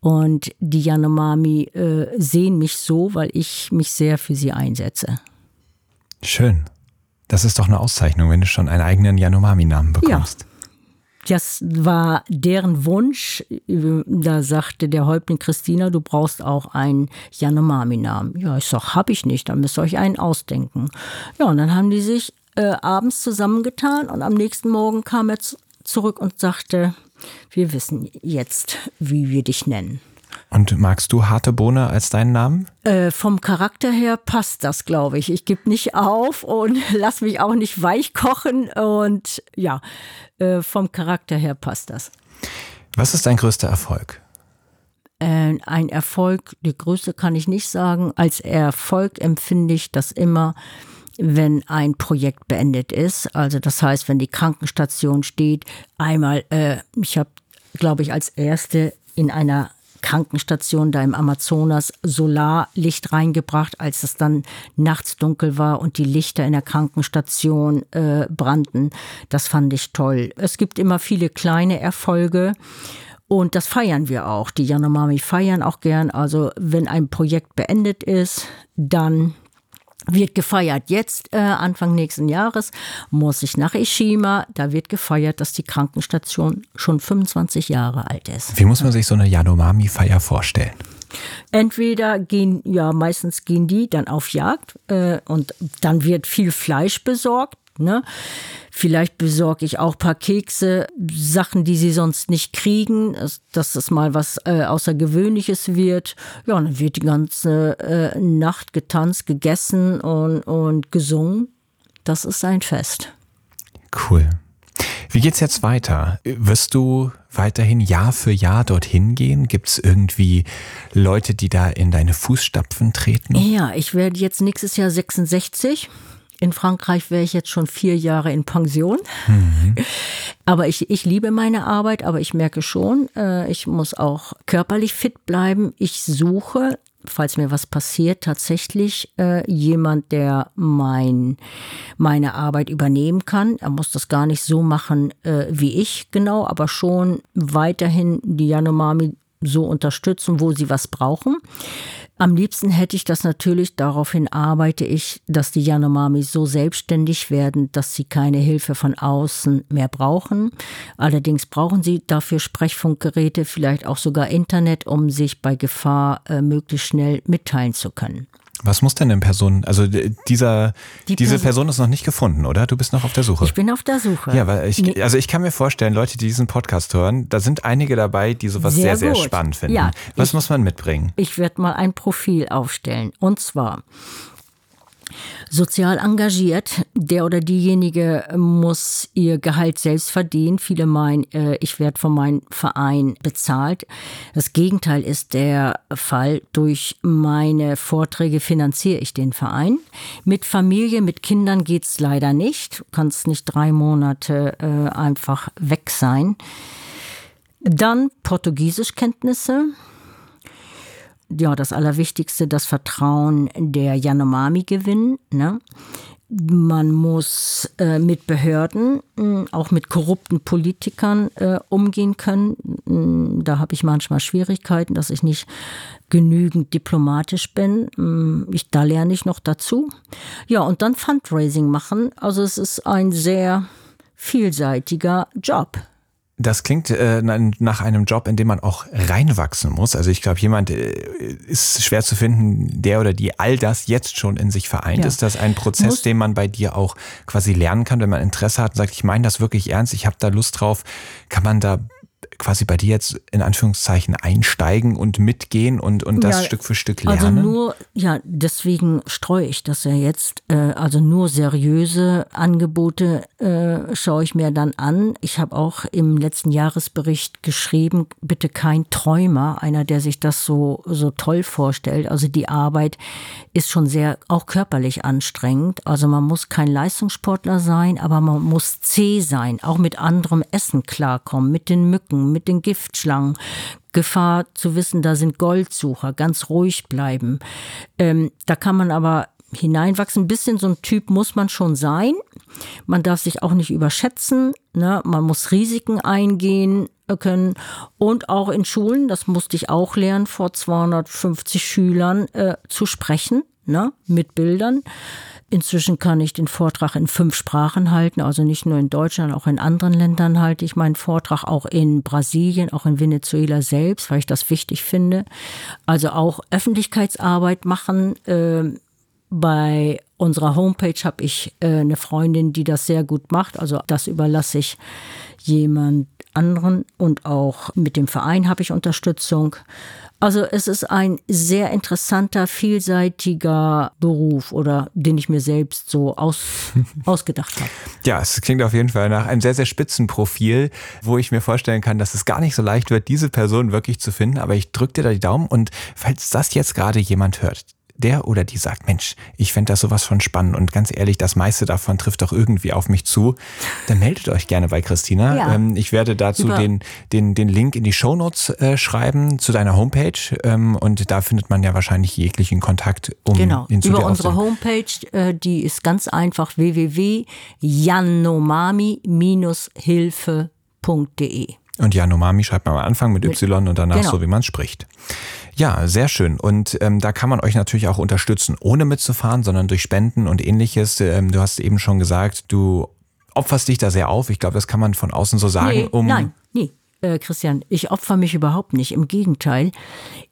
Und die Yanomami äh, sehen mich so, weil ich mich sehr für sie einsetze. Schön. Das ist doch eine Auszeichnung, wenn du schon einen eigenen Yanomami-Namen bekommst. Ja. Das war deren Wunsch. Da sagte der Häuptling Christina, du brauchst auch einen Yanomami-Namen. Ja, ich sag, hab ich nicht, dann müsst ihr euch einen ausdenken. Ja, und dann haben die sich äh, abends zusammengetan und am nächsten Morgen kam er zurück und sagte, wir wissen jetzt, wie wir dich nennen. Und magst du harte Bohne als deinen Namen? Äh, vom Charakter her passt das, glaube ich. Ich gebe nicht auf und lass mich auch nicht weich kochen. Und ja, äh, vom Charakter her passt das. Was ist dein größter Erfolg? Äh, ein Erfolg, die größte kann ich nicht sagen. Als Erfolg empfinde ich das immer, wenn ein Projekt beendet ist. Also das heißt, wenn die Krankenstation steht, einmal, äh, ich habe, glaube ich, als erste in einer Krankenstation da im Amazonas Solarlicht reingebracht, als es dann nachts dunkel war und die Lichter in der Krankenstation äh, brannten. Das fand ich toll. Es gibt immer viele kleine Erfolge. Und das feiern wir auch. Die Yanomami feiern auch gern. Also wenn ein Projekt beendet ist, dann wird gefeiert. Jetzt, äh, Anfang nächsten Jahres, muss ich nach Ishima. Da wird gefeiert, dass die Krankenstation schon 25 Jahre alt ist. Wie muss man sich so eine Yanomami-Feier vorstellen? Entweder gehen, ja, meistens gehen die dann auf Jagd äh, und dann wird viel Fleisch besorgt. Ne? Vielleicht besorge ich auch ein paar Kekse, Sachen, die sie sonst nicht kriegen, dass das mal was äh, Außergewöhnliches wird. Ja, dann wird die ganze äh, Nacht getanzt, gegessen und, und gesungen. Das ist ein Fest. Cool. Wie geht's jetzt weiter? Wirst du weiterhin Jahr für Jahr dorthin gehen? Gibt es irgendwie Leute, die da in deine Fußstapfen treten? Ja, ich werde jetzt nächstes Jahr 66. In Frankreich wäre ich jetzt schon vier Jahre in Pension. Mhm. Aber ich, ich liebe meine Arbeit, aber ich merke schon, äh, ich muss auch körperlich fit bleiben. Ich suche, falls mir was passiert, tatsächlich äh, jemand, der mein, meine Arbeit übernehmen kann. Er muss das gar nicht so machen äh, wie ich, genau, aber schon weiterhin die Yanomami so unterstützen, wo sie was brauchen. Am liebsten hätte ich das natürlich, daraufhin arbeite ich, dass die Yanomami so selbstständig werden, dass sie keine Hilfe von außen mehr brauchen. Allerdings brauchen sie dafür Sprechfunkgeräte, vielleicht auch sogar Internet, um sich bei Gefahr äh, möglichst schnell mitteilen zu können. Was muss denn eine Person, also dieser, Die diese Person, Person ist noch nicht gefunden, oder? Du bist noch auf der Suche. Ich bin auf der Suche. Ja, weil ich, also ich kann mir vorstellen, Leute, die diesen Podcast hören, da sind einige dabei, die sowas sehr, sehr, sehr spannend finden. Ja, Was ich, muss man mitbringen? Ich werde mal ein Profil aufstellen. Und zwar sozial engagiert. Der oder diejenige muss ihr Gehalt selbst verdienen. Viele meinen, äh, ich werde von meinem Verein bezahlt. Das Gegenteil ist der Fall. Durch meine Vorträge finanziere ich den Verein. Mit Familie, mit Kindern geht es leider nicht. Du kannst nicht drei Monate äh, einfach weg sein. Dann Portugiesischkenntnisse ja, das Allerwichtigste, das Vertrauen der Yanomami gewinnen. Ne? Man muss äh, mit Behörden, äh, auch mit korrupten Politikern äh, umgehen können. Mm, da habe ich manchmal Schwierigkeiten, dass ich nicht genügend diplomatisch bin. Mm, ich, da lerne ich noch dazu. Ja, und dann Fundraising machen. Also es ist ein sehr vielseitiger Job. Das klingt äh, nach einem Job, in dem man auch reinwachsen muss. Also ich glaube, jemand äh, ist schwer zu finden, der oder die all das jetzt schon in sich vereint. Ja. Ist das ein Prozess, muss den man bei dir auch quasi lernen kann, wenn man Interesse hat und sagt, ich meine das wirklich ernst, ich habe da Lust drauf? Kann man da quasi bei dir jetzt in Anführungszeichen einsteigen und mitgehen und, und das ja, Stück für Stück also lernen? Also nur, ja, deswegen streue ich das ja jetzt. Äh, also nur seriöse Angebote äh, schaue ich mir dann an. Ich habe auch im letzten Jahresbericht geschrieben, bitte kein Träumer, einer, der sich das so, so toll vorstellt. Also die Arbeit ist schon sehr, auch körperlich anstrengend. Also man muss kein Leistungssportler sein, aber man muss zäh sein, auch mit anderem Essen klarkommen, mit den Mücken, mit den Giftschlangen. Gefahr zu wissen, da sind Goldsucher, ganz ruhig bleiben. Ähm, da kann man aber hineinwachsen. Ein bisschen so ein Typ muss man schon sein. Man darf sich auch nicht überschätzen. Ne? Man muss Risiken eingehen können. Und auch in Schulen, das musste ich auch lernen, vor 250 Schülern äh, zu sprechen, ne? mit Bildern. Inzwischen kann ich den Vortrag in fünf Sprachen halten, also nicht nur in Deutschland, auch in anderen Ländern halte ich meinen Vortrag, auch in Brasilien, auch in Venezuela selbst, weil ich das wichtig finde. Also auch Öffentlichkeitsarbeit machen. Äh, bei unserer Homepage habe ich äh, eine Freundin, die das sehr gut macht. Also das überlasse ich jemand anderen und auch mit dem Verein habe ich Unterstützung. Also es ist ein sehr interessanter, vielseitiger Beruf oder den ich mir selbst so aus, ausgedacht habe. Ja, es klingt auf jeden Fall nach einem sehr, sehr spitzen Profil, wo ich mir vorstellen kann, dass es gar nicht so leicht wird, diese Person wirklich zu finden. Aber ich drücke dir da die Daumen und falls das jetzt gerade jemand hört, der oder die sagt, Mensch, ich fände das sowas von spannend und ganz ehrlich, das meiste davon trifft doch irgendwie auf mich zu, dann meldet euch gerne bei Christina. Ja. Ähm, ich werde dazu den, den, den Link in die Shownotes äh, schreiben zu deiner Homepage ähm, und da findet man ja wahrscheinlich jeglichen Kontakt, um genau. ihn zu Über unsere Homepage, äh, die ist ganz einfach www.yanomami-hilfe.de. Und Yanomami schreibt man am Anfang mit, Y und danach genau. so, wie man spricht. Ja, sehr schön. Und ähm, da kann man euch natürlich auch unterstützen, ohne mitzufahren, sondern durch Spenden und ähnliches. Ähm, du hast eben schon gesagt, du opferst dich da sehr auf. Ich glaube, das kann man von außen so sagen. Nee, um nein, nie. Äh, Christian, ich opfer mich überhaupt nicht. Im Gegenteil,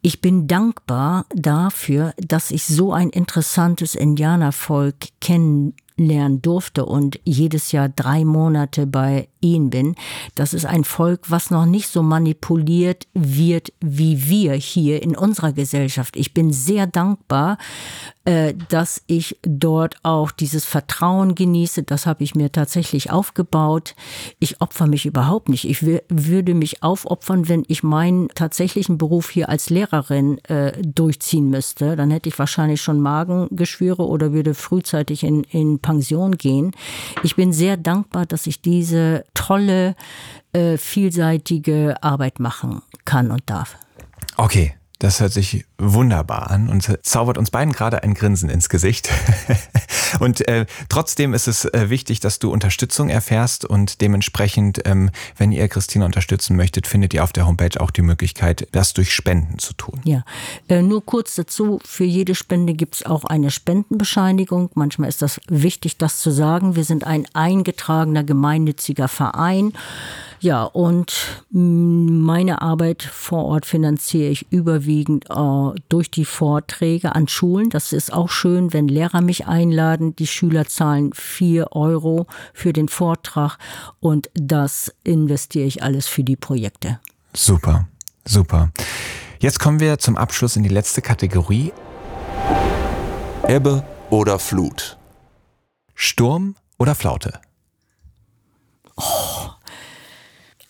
ich bin dankbar dafür, dass ich so ein interessantes Indianervolk kennenlernen durfte und jedes Jahr drei Monate bei ihn bin. Das ist ein Volk, was noch nicht so manipuliert wird wie wir hier in unserer Gesellschaft. Ich bin sehr dankbar, äh, dass ich dort auch dieses Vertrauen genieße. Das habe ich mir tatsächlich aufgebaut. Ich opfer mich überhaupt nicht. Ich würde mich aufopfern, wenn ich meinen tatsächlichen Beruf hier als Lehrerin äh, durchziehen müsste. Dann hätte ich wahrscheinlich schon Magengeschwüre oder würde frühzeitig in, in Pension gehen. Ich bin sehr dankbar, dass ich diese tolle, äh, vielseitige Arbeit machen kann und darf. Okay, das hört sich wunderbar an und zaubert uns beiden gerade ein Grinsen ins Gesicht. und äh, trotzdem ist es äh, wichtig, dass du Unterstützung erfährst und dementsprechend, ähm, wenn ihr Christina unterstützen möchtet, findet ihr auf der Homepage auch die Möglichkeit, das durch Spenden zu tun. Ja, äh, nur kurz dazu, für jede Spende gibt es auch eine Spendenbescheinigung. Manchmal ist das wichtig, das zu sagen. Wir sind ein eingetragener gemeinnütziger Verein. Ja, und meine Arbeit vor Ort finanziere ich überwiegend äh, durch die Vorträge an Schulen. Das ist auch schön, wenn Lehrer mich einladen. Die Schüler zahlen vier Euro für den Vortrag und das investiere ich alles für die Projekte. Super, super. Jetzt kommen wir zum Abschluss in die letzte Kategorie. Ebbe oder Flut? Sturm oder Flaute? Oh,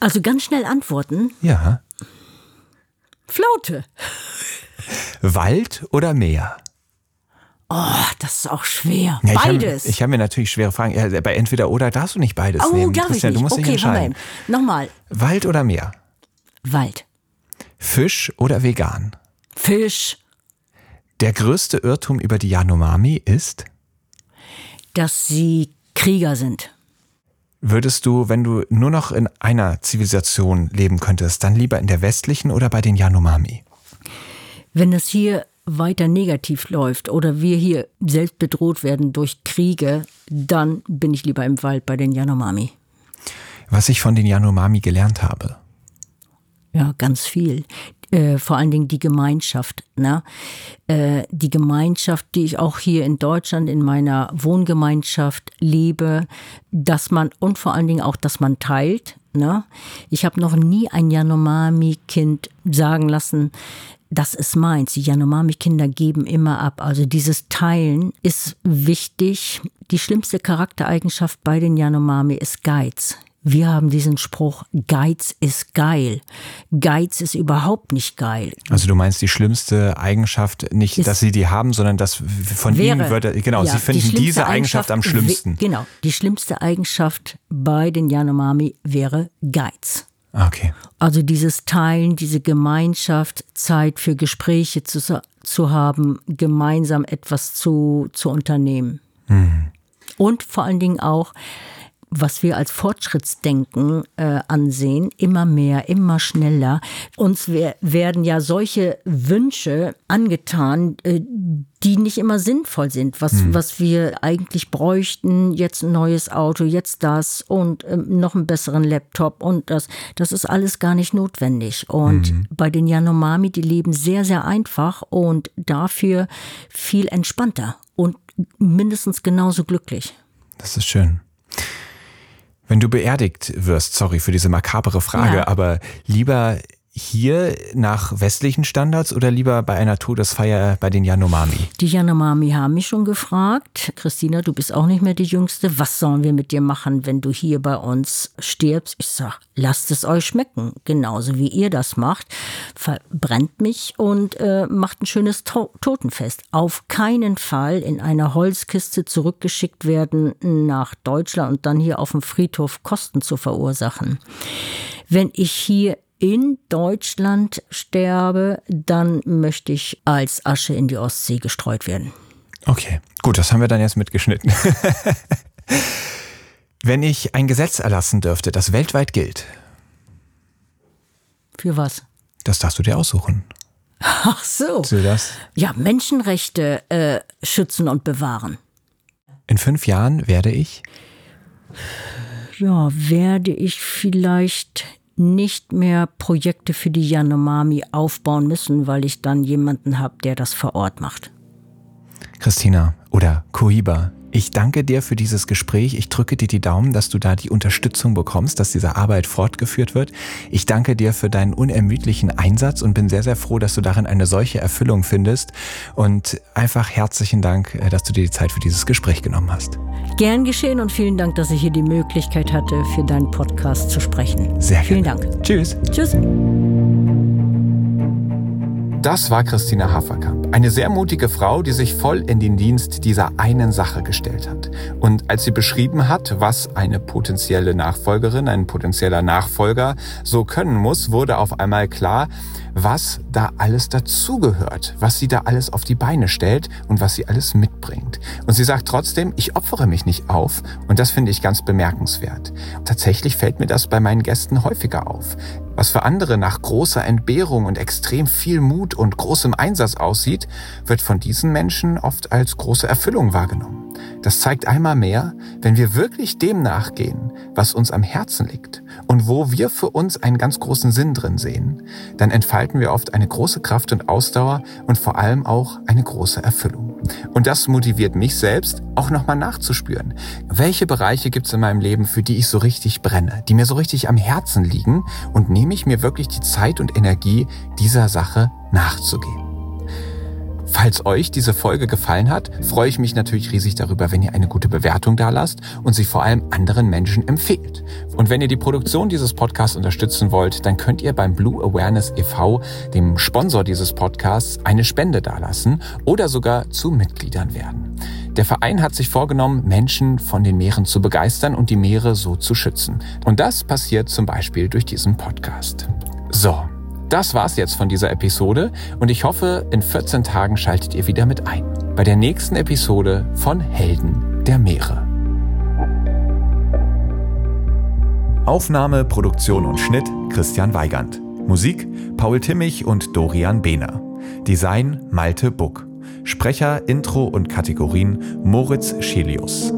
also ganz schnell antworten. Ja. Flaute. Wald oder Meer? Oh, das ist auch schwer. Ja, beides. Ich habe hab mir natürlich schwere Fragen. Ja, bei entweder oder darfst du nicht beides oh, nehmen. Darf Christian, ich nicht. du musst okay, dich entscheiden. Nochmal. Wald oder Meer? Wald. Fisch oder vegan? Fisch. Der größte Irrtum über die Yanomami ist? Dass sie Krieger sind. Würdest du, wenn du nur noch in einer Zivilisation leben könntest, dann lieber in der westlichen oder bei den Yanomami? Wenn es hier weiter negativ läuft oder wir hier selbst bedroht werden durch Kriege, dann bin ich lieber im Wald bei den Yanomami. Was ich von den Yanomami gelernt habe. Ja, ganz viel. Äh, vor allen Dingen die Gemeinschaft. Ne? Äh, die Gemeinschaft, die ich auch hier in Deutschland in meiner Wohngemeinschaft lebe, dass man und vor allen Dingen auch, dass man teilt. Ne? Ich habe noch nie ein Yanomami-Kind sagen lassen, das ist meins. Die Yanomami-Kinder geben immer ab. Also dieses Teilen ist wichtig. Die schlimmste Charaktereigenschaft bei den Yanomami ist Geiz. Wir haben diesen Spruch, Geiz ist geil. Geiz ist überhaupt nicht geil. Also du meinst die schlimmste Eigenschaft, nicht, dass sie die haben, sondern dass von wäre, ihnen würde, genau, ja, sie finden die diese Eigenschaft, Eigenschaft am schlimmsten. Genau, die schlimmste Eigenschaft bei den Yanomami wäre Geiz. Okay. Also dieses Teilen, diese Gemeinschaft, Zeit für Gespräche zu, zu haben, gemeinsam etwas zu, zu unternehmen. Mhm. Und vor allen Dingen auch, was wir als Fortschrittsdenken äh, ansehen, immer mehr, immer schneller. Uns werden ja solche Wünsche angetan, äh, die nicht immer sinnvoll sind, was, hm. was wir eigentlich bräuchten, jetzt ein neues Auto, jetzt das und äh, noch einen besseren Laptop und das. Das ist alles gar nicht notwendig. Und hm. bei den Yanomami, die leben sehr, sehr einfach und dafür viel entspannter und mindestens genauso glücklich. Das ist schön. Wenn du beerdigt wirst, sorry für diese makabere Frage, ja. aber lieber hier nach westlichen Standards oder lieber bei einer Todesfeier bei den Yanomami? Die Yanomami haben mich schon gefragt, Christina, du bist auch nicht mehr die Jüngste, was sollen wir mit dir machen, wenn du hier bei uns stirbst? Ich sag, lasst es euch schmecken, genauso wie ihr das macht. Verbrennt mich und äh, macht ein schönes to Totenfest. Auf keinen Fall in einer Holzkiste zurückgeschickt werden nach Deutschland und dann hier auf dem Friedhof Kosten zu verursachen. Wenn ich hier in Deutschland sterbe, dann möchte ich als Asche in die Ostsee gestreut werden. Okay, gut, das haben wir dann jetzt mitgeschnitten. Wenn ich ein Gesetz erlassen dürfte, das weltweit gilt. Für was? Das darfst du dir aussuchen. Ach so. du das? Ja, Menschenrechte äh, schützen und bewahren. In fünf Jahren werde ich? Ja, werde ich vielleicht nicht mehr Projekte für die Yanomami aufbauen müssen, weil ich dann jemanden habe, der das vor Ort macht. Christina oder Koiba, ich danke dir für dieses Gespräch. Ich drücke dir die Daumen, dass du da die Unterstützung bekommst, dass diese Arbeit fortgeführt wird. Ich danke dir für deinen unermüdlichen Einsatz und bin sehr, sehr froh, dass du darin eine solche Erfüllung findest. Und einfach herzlichen Dank, äh, dass du dir die Zeit für dieses Gespräch genommen hast. Gern geschehen und vielen Dank, dass ich hier die Möglichkeit hatte, für deinen Podcast zu sprechen. Sehr gerne. Vielen Dank. Tschüss. Tschüss. Das war Christina Haferkamp, eine sehr mutige Frau, die sich voll in den Dienst dieser einen Sache gestellt hat. Und als sie beschrieben hat, was eine potenzielle Nachfolgerin, ein potenzieller Nachfolger so können muss, wurde auf einmal klar, was da alles dazugehört, was sie da alles auf die Beine stellt und was sie alles mitbringt. Und sie sagt trotzdem, ich opfere mich nicht auf und das finde ich ganz bemerkenswert. Tatsächlich fällt mir das bei meinen Gästen häufiger auf. Was für andere nach großer Entbehrung und extrem viel Mut und großem Einsatz aussieht, wird von diesen Menschen oft als große Erfüllung wahrgenommen. Das zeigt einmal mehr, wenn wir wirklich dem nachgehen, was uns am Herzen liegt und wo wir für uns einen ganz großen Sinn drin sehen, dann entfalten wir oft eine große Kraft und Ausdauer und vor allem auch eine große Erfüllung. Und das motiviert mich selbst, auch nochmal nachzuspüren. Welche Bereiche gibt es in meinem Leben, für die ich so richtig brenne, die mir so richtig am Herzen liegen und nehme ich mir wirklich die Zeit und Energie, dieser Sache nachzugehen. Falls euch diese Folge gefallen hat, freue ich mich natürlich riesig darüber, wenn ihr eine gute Bewertung da lasst und sie vor allem anderen Menschen empfehlt. Und wenn ihr die Produktion dieses Podcasts unterstützen wollt, dann könnt ihr beim Blue Awareness e.V., dem Sponsor dieses Podcasts, eine Spende dalassen oder sogar zu Mitgliedern werden. Der Verein hat sich vorgenommen, Menschen von den Meeren zu begeistern und die Meere so zu schützen. Und das passiert zum Beispiel durch diesen Podcast. So, das war's jetzt von dieser Episode und ich hoffe, in 14 Tagen schaltet ihr wieder mit ein. Bei der nächsten Episode von Helden der Meere. Aufnahme, Produktion und Schnitt Christian Weigand. Musik Paul Timmich und Dorian Behner. Design Malte Buck. Sprecher, Intro und Kategorien Moritz Schelius.